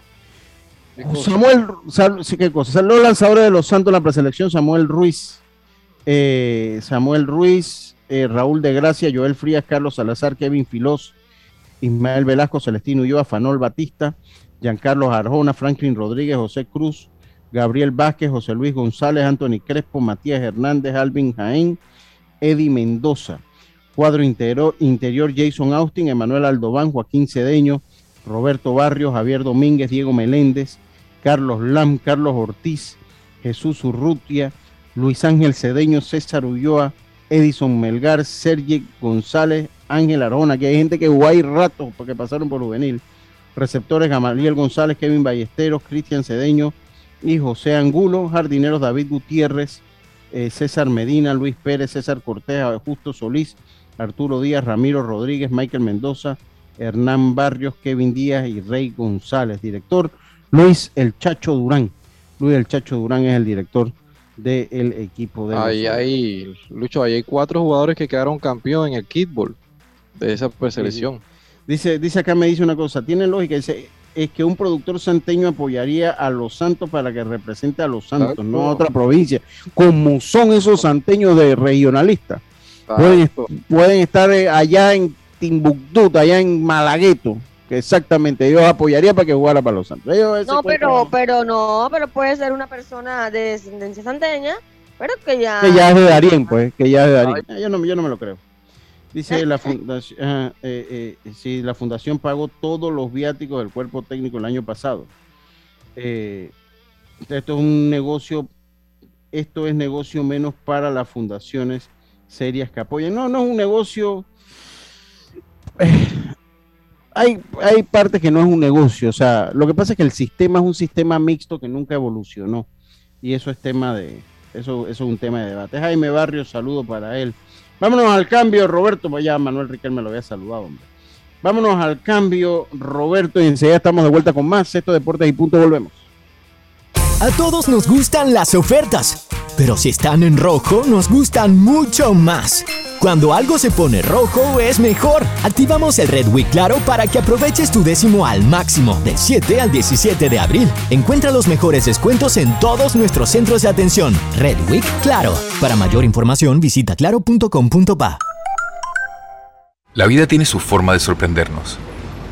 Samuel, sal- ¿qué cosa? Los lanzadores de los Santos en la preselección, Samuel Ruiz, eh, Samuel Ruiz, eh, Raúl de Gracia, Joel Frías, Carlos Salazar, Kevin Filós, Ismael Velasco, Celestino Ulloa, Fanol Batista, Giancarlo Arjona, Franklin Rodríguez, José Cruz, Gabriel Vázquez, José Luis González, Anthony Crespo, Matías Hernández, Alvin Jaén, Eddie Mendoza. Cuadro interior, interior Jason Austin, Emanuel Aldován, Joaquín Cedeño, Roberto Barrios, Javier Domínguez, Diego Meléndez, Carlos Lam, Carlos Ortiz, Jesús Urrutia, Luis Ángel Cedeño, César Ulloa, Edison Melgar, Sergi González, Ángel Arjona, que hay gente que jugó ahí rato porque pasaron por juvenil. Receptores Gamaliel González, Kevin Ballesteros, Cristian Cedeño y José Angulo, jardineros David Gutiérrez, eh, César Medina, Luis Pérez, César Cortés, Justo Solís, Arturo Díaz, Ramiro Rodríguez, Michael Mendoza, Hernán Barrios, Kevin Díaz y Rey González. Director Luis El Chacho Durán. Luis El Chacho Durán es el director del equipo de Ahí hay, Lucho, ahí hay cuatro jugadores que quedaron campeón en el kickball de esa preselección. Dice, dice acá, me dice una cosa, tiene lógica, dice, es que un productor santeño apoyaría a los santos para que represente a los santos, no a otra provincia, como son esos santeños de regionalistas. Pueden, pueden estar eh, allá en Timbuktu, allá en Malagueto, exactamente, ellos apoyaría para que jugara para los santos. Ellos No, pero, pero no, pero puede ser una persona de descendencia santeña, pero que ya. Que ya es de Darien, pues, que ya es de Darien. Ah, Yo no, yo no me lo creo. Dice la fundación, ajá, eh, eh, sí, la fundación pagó todos los viáticos del cuerpo técnico el año pasado. Eh, esto es un negocio, esto es negocio menos para las fundaciones serias que apoyan. No, no es un negocio. Hay, hay partes que no es un negocio. O sea, lo que pasa es que el sistema es un sistema mixto que nunca evolucionó. Y eso es tema de, eso, eso es un tema de debate. Jaime Barrios, saludo para él. Vámonos al cambio, Roberto. Pues ya Manuel Riquelme me lo había saludado, hombre. Vámonos al cambio, Roberto, y enseguida estamos de vuelta con más. Esto Deportes y Punto, volvemos. A todos nos gustan las ofertas, pero si están en rojo, nos gustan mucho más. Cuando algo se pone rojo es mejor. Activamos el Red Week Claro para que aproveches tu décimo al máximo del 7 al 17 de abril. Encuentra los mejores descuentos en todos nuestros centros de atención. Red Week Claro. Para mayor información visita claro.com.pa. La vida tiene su forma de sorprendernos,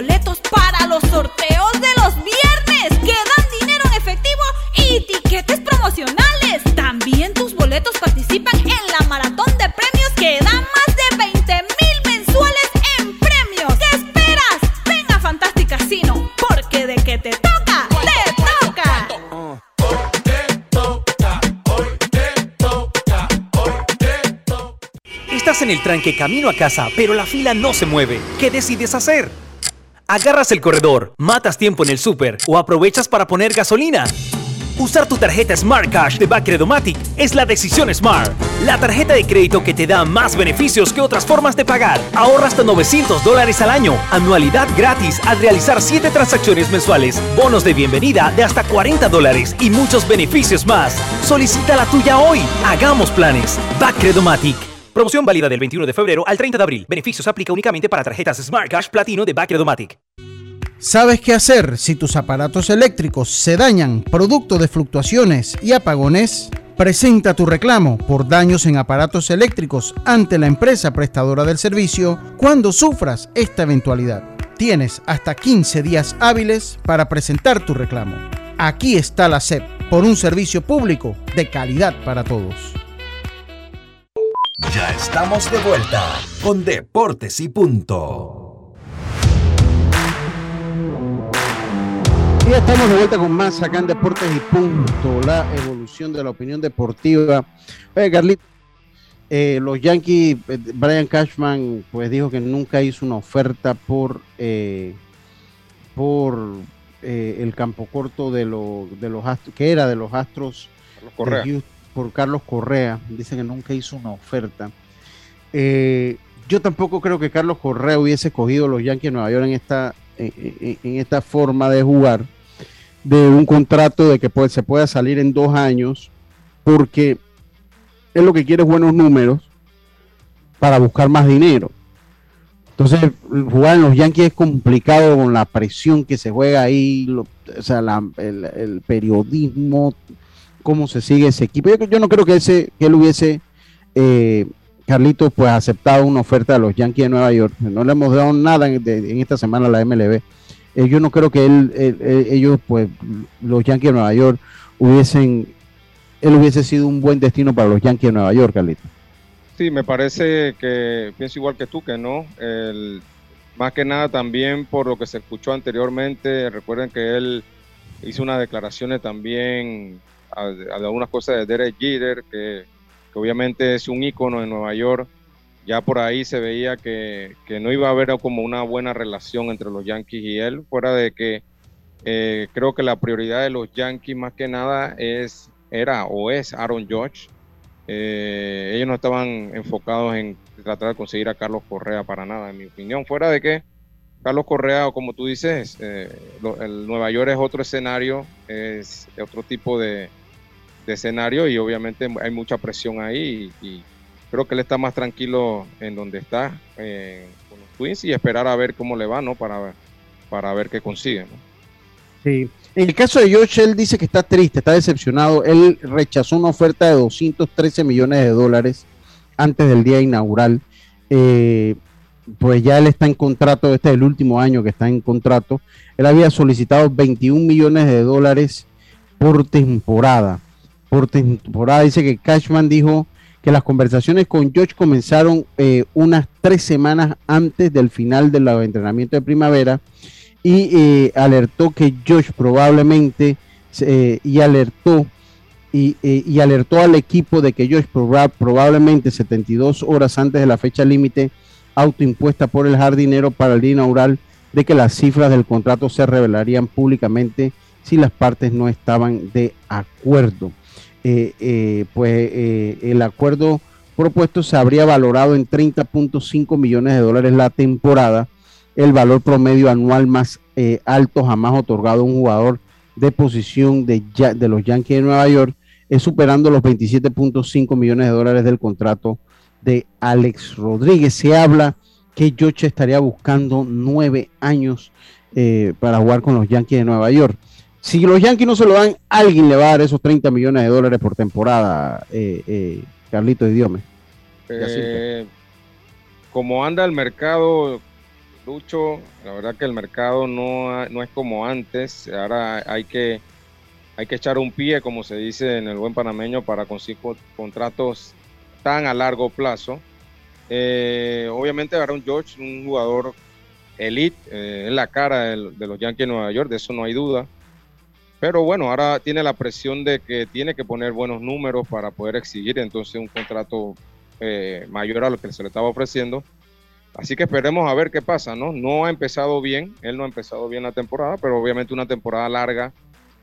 Boletos para los sorteos de los viernes, que dan dinero en efectivo y tiquetes promocionales. También tus boletos participan en la maratón de premios que dan más de 20 mil mensuales en premios. ¿Qué esperas? Ven a Fantastic Casino, porque de que te toca, te toca. Estás en el tranque camino a casa, pero la fila no se mueve. ¿Qué decides hacer? ¿Agarras el corredor, matas tiempo en el súper o aprovechas para poner gasolina? Usar tu tarjeta Smart Cash de Bacredomatic es la decisión Smart. La tarjeta de crédito que te da más beneficios que otras formas de pagar. Ahorra hasta 900 dólares al año. Anualidad gratis al realizar 7 transacciones mensuales. Bonos de bienvenida de hasta 40 dólares y muchos beneficios más. Solicita la tuya hoy. Hagamos planes. Bacredomatic. Promoción válida del 21 de febrero al 30 de abril. Beneficios aplica únicamente para tarjetas Smart Cash Platino de Bacredomatic. ¿Sabes qué hacer si tus aparatos eléctricos se dañan producto de fluctuaciones y apagones? Presenta tu reclamo por daños en aparatos eléctricos ante la empresa prestadora del servicio cuando sufras esta eventualidad. Tienes hasta 15 días hábiles para presentar tu reclamo. Aquí está la SEP por un servicio público de calidad para todos. Ya estamos de vuelta con Deportes y Punto. Y estamos de vuelta con más acá en Deportes y Punto, la evolución de la opinión deportiva. Oye, Carlito, eh, los Yankees, eh, Brian Cashman, pues dijo que nunca hizo una oferta por, eh, por eh, el campo corto de, lo- de los astros, que era de los astros Correa. Houston, por Carlos Correa. Dice que nunca hizo una oferta. Eh, yo tampoco creo que Carlos Correa hubiese cogido los Yankees de Nueva York en esta, en, esta forma de jugar, de un contrato de que se pueda salir en dos años, porque él lo que quiere es buenos números para buscar más dinero. Entonces, jugar en los Yankees es complicado con la presión que se juega ahí, o sea, el periodismo, cómo se sigue ese equipo. Yo, yo no creo que, ese, que él hubiese, eh, Carlitos, pues aceptado una oferta de los Yankees de Nueva York. No le hemos dado nada en, esta semana a la MLB. Eh, yo no creo que él, ellos, pues, los Yankees de Nueva York hubiesen, él hubiese sido un buen destino para los Yankees de Nueva York, Carlitos. Sí, me parece que pienso igual que tú, que no. Más que nada también por lo que se escuchó anteriormente. Recuerden que él hizo unas declaraciones también a, algunas cosas de Derek Jeter, que, que obviamente es un ícono en Nueva York. Ya por ahí se veía que, que no iba a haber como una buena relación entre los Yankees y él, fuera de que eh, creo que la prioridad de los Yankees más que nada es, era o es Aaron Judge. Eh, ellos no estaban enfocados en tratar de conseguir a Carlos Correa para nada, en mi opinión. Fuera de que Carlos Correa, como tú dices, eh, el Nueva York es otro escenario, es otro tipo de, de escenario y obviamente hay mucha presión ahí y, creo que él está más tranquilo en donde está eh, con los Twins y esperar a ver cómo le va, ¿no? Para, para ver qué consigue, ¿no? Sí. En el caso de Josh, él dice que está triste, está decepcionado. Él rechazó una oferta de 213 millones de dólares antes del día inaugural. Eh, pues ya él está en contrato, este es el último año que está en contrato. Él había solicitado 21 millones de dólares por temporada. Por temporada dice que Cashman dijo que las conversaciones con George comenzaron eh, unas tres semanas antes del final del entrenamiento de primavera y eh, alertó que Josh probablemente eh, y alertó y, alertó al equipo de que Josh probablemente 72 horas antes de la fecha límite autoimpuesta por el jardinero para el inaugural de que las cifras del contrato se revelarían públicamente si las partes no estaban de acuerdo. Eh, eh, pues eh, el acuerdo propuesto se habría valorado en 30.5 millones de dólares la temporada, el valor promedio anual más alto jamás otorgado a un jugador de posición de, los Yankees de Nueva York, es superando los 27.5 millones de dólares del contrato de Alex Rodríguez. Se habla que George estaría buscando nueve años para jugar con los Yankees de Nueva York. Si los Yankees no se lo dan, alguien le va a dar esos 30 millones de dólares por temporada, eh, eh, Carlito Idiome. Eh, como anda el mercado, Lucho, la verdad que el mercado no, no es como antes. Ahora hay que, hay que echar un pie, como se dice en el buen panameño, para conseguir contratos tan a largo plazo. Eh, obviamente Aaron George, un jugador elite, en la cara de los Yankees de Nueva York, de eso no hay duda. Pero bueno, ahora tiene la presión de que tiene que poner buenos números para poder exigir entonces un contrato eh, mayor a lo que se le estaba ofreciendo. Así que esperemos a ver qué pasa, ¿no? No ha empezado bien, él no ha empezado bien la temporada, pero obviamente una temporada larga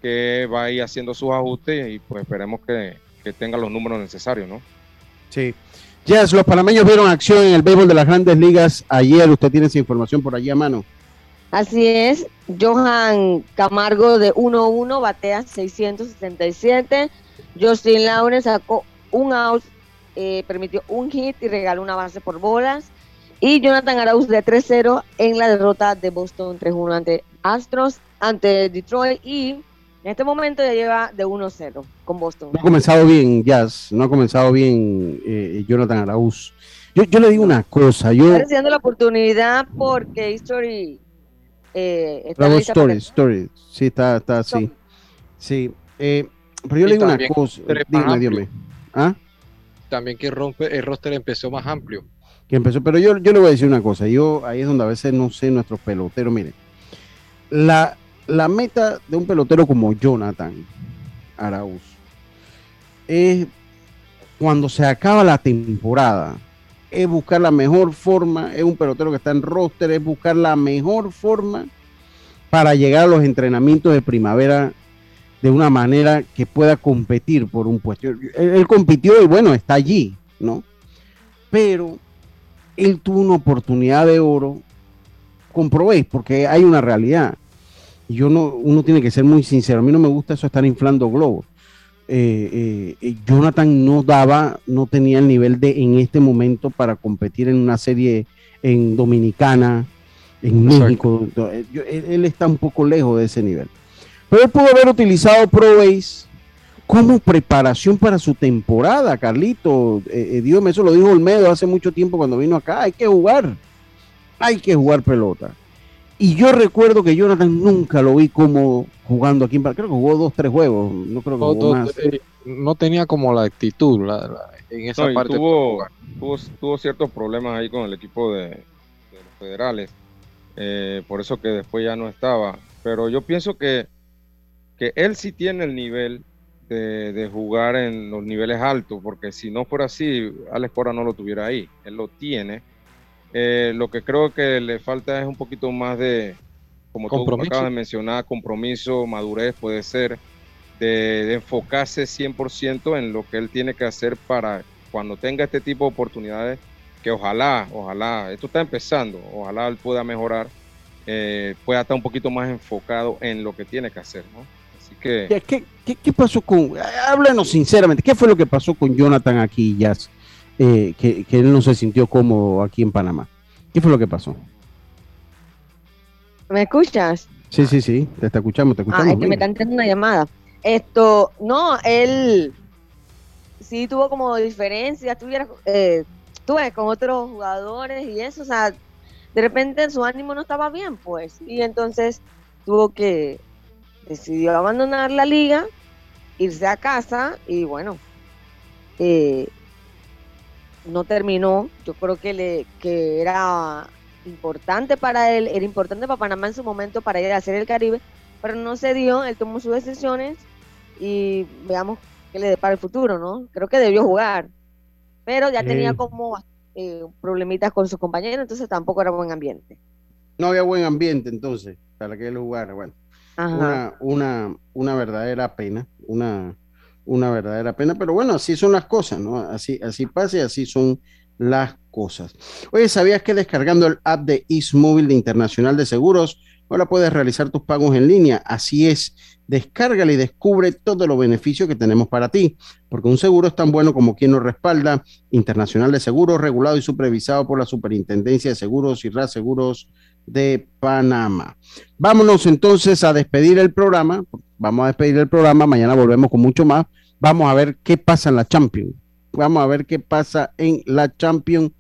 que va a ir haciendo sus ajustes y pues esperemos que, que tenga los números necesarios, ¿no? Sí. Yes, los panameños vieron acción en el béisbol de las grandes ligas ayer. Usted tiene esa información por allí a mano. Así es, Johan Camargo de 1-1 batea 667. Justin Lawrence sacó un out, eh, permitió un hit y regaló una base por bolas. Y Jonathan Arauz de 3-0 en la derrota de Boston 3-1 ante Astros, ante Detroit. Y en este momento ya lleva de 1-0 con Boston. No ha comenzado bien, Jazz. No ha comenzado bien eh, Jonathan Arauz. Yo, yo, le digo una cosa. Yo... Está la oportunidad porque History eh, está Story, Story, sí, está, está, sí. Sí, eh, pero yo le digo una cosa, dígame, dígame. ¿Ah? También que rompe, el roster empezó más amplio. Que empezó, pero yo, yo le voy a decir una cosa, yo ahí es donde a veces no sé nuestros peloteros, miren, la, la meta de un pelotero como Jonathan Arauz es cuando se acaba la temporada, es buscar la mejor forma, es un pelotero que está en roster, es buscar la mejor forma para llegar a los entrenamientos de primavera de una manera que pueda competir por un puesto. Él, compitió y bueno, está allí, ¿no? Pero él tuvo una oportunidad de oro, comprobéis, porque hay una realidad. Yo no, uno tiene que ser muy sincero. A mí no me gusta eso estar inflando globos. Eh, eh, Jonathan no daba, no tenía el nivel de en este momento para competir en una serie en Dominicana, en México. Él, está un poco lejos de ese nivel. Pero él pudo haber utilizado ProBase como preparación para su temporada, Carlito. Eh, Dios eso lo dijo Olmedo hace mucho tiempo cuando vino acá. Hay que jugar, hay que jugar pelota. Y yo recuerdo que Jonathan nunca lo vi como jugando aquí en Creo que jugó dos, tres juegos. No creo que jugó más. Eh, no tenía como la actitud en esa parte. Tuvo, tuvo, ciertos problemas ahí con el equipo de, los federales. Eh, por eso que después ya no estaba. Pero yo pienso que, que él sí tiene el nivel de, de, jugar en los niveles altos, porque si no fuera así, Alex Cora no lo tuviera ahí. Él lo tiene eh, lo que creo que le falta es un poquito más de, como tú acabas de mencionar, compromiso, madurez puede ser, de, enfocarse 100% en lo que él tiene que hacer para cuando tenga este tipo de oportunidades, que ojalá, ojalá, esto está empezando, ojalá él pueda mejorar, eh, pueda estar un poquito más enfocado en lo que tiene que hacer, ¿no? Así que... ¿Qué, qué, qué pasó con, háblanos sinceramente, qué fue lo que pasó con Jonathan aquí, Jazz? Eh, que, él no se sintió cómodo aquí en Panamá. ¿Qué fue lo que pasó? ¿Me escuchas? Sí, sí, sí, te está escuchando, te escuchamos. Ah, es que me están teniendo una llamada. Esto, no, él sí tuvo como diferencias, tuviera, eh, tuve con otros jugadores y eso, o sea, de repente su ánimo no estaba bien, pues, y entonces tuvo que, decidió abandonar la liga, irse a casa y bueno, eh, no terminó, yo creo que, le, que era importante para él, era importante para Panamá en su momento para ir a hacer el Caribe, pero no se dio, él tomó sus decisiones y veamos qué le depara el futuro, ¿no? Creo que debió jugar, pero ya tenía como eh, problemitas con sus compañeros, entonces tampoco era buen ambiente. No había buen ambiente entonces para que él jugara, bueno. Una, una, una verdadera pena, una, una verdadera pena, pero bueno, así son las cosas, ¿no? Así, así pasa y así son las cosas. Oye, ¿sabías que descargando el app de Móvil de Internacional de Seguros, ahora puedes realizar tus pagos en línea? Así es, descárgala y descubre todos los beneficios que tenemos para ti, porque un seguro es tan bueno como quien nos respalda. Internacional de Seguros, regulado y supervisado por la Superintendencia de Seguros y Seguros de Panamá. Vámonos entonces a despedir el programa. Vamos a despedir el programa. Mañana volvemos con mucho más. Vamos a ver qué pasa en la Champions. Vamos a ver qué pasa en la Champions.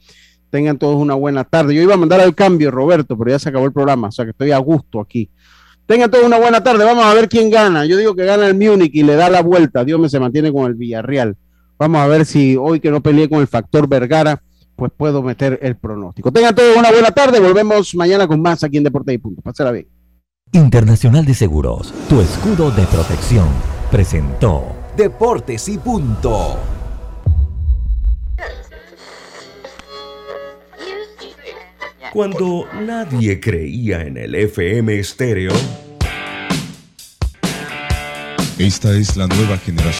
Tengan todos una buena tarde. Yo iba a mandar al cambio, Roberto, pero ya se acabó el programa, o sea que estoy a gusto aquí. Tengan todos una buena tarde. Vamos a ver quién gana. Yo digo que gana el Múnich y le da la vuelta. Dios me se mantiene con el Villarreal. Vamos a ver si hoy que no peleé con el factor Vergara, pues puedo meter el pronóstico. Tengan todos una buena tarde. Volvemos mañana con más aquí en Deporte y Punto. Pásala bien. Internacional de Seguros, tu escudo de protección, presentó Deportes y Punto. Cuando nadie creía en el FM estéreo. Esta es la nueva generación.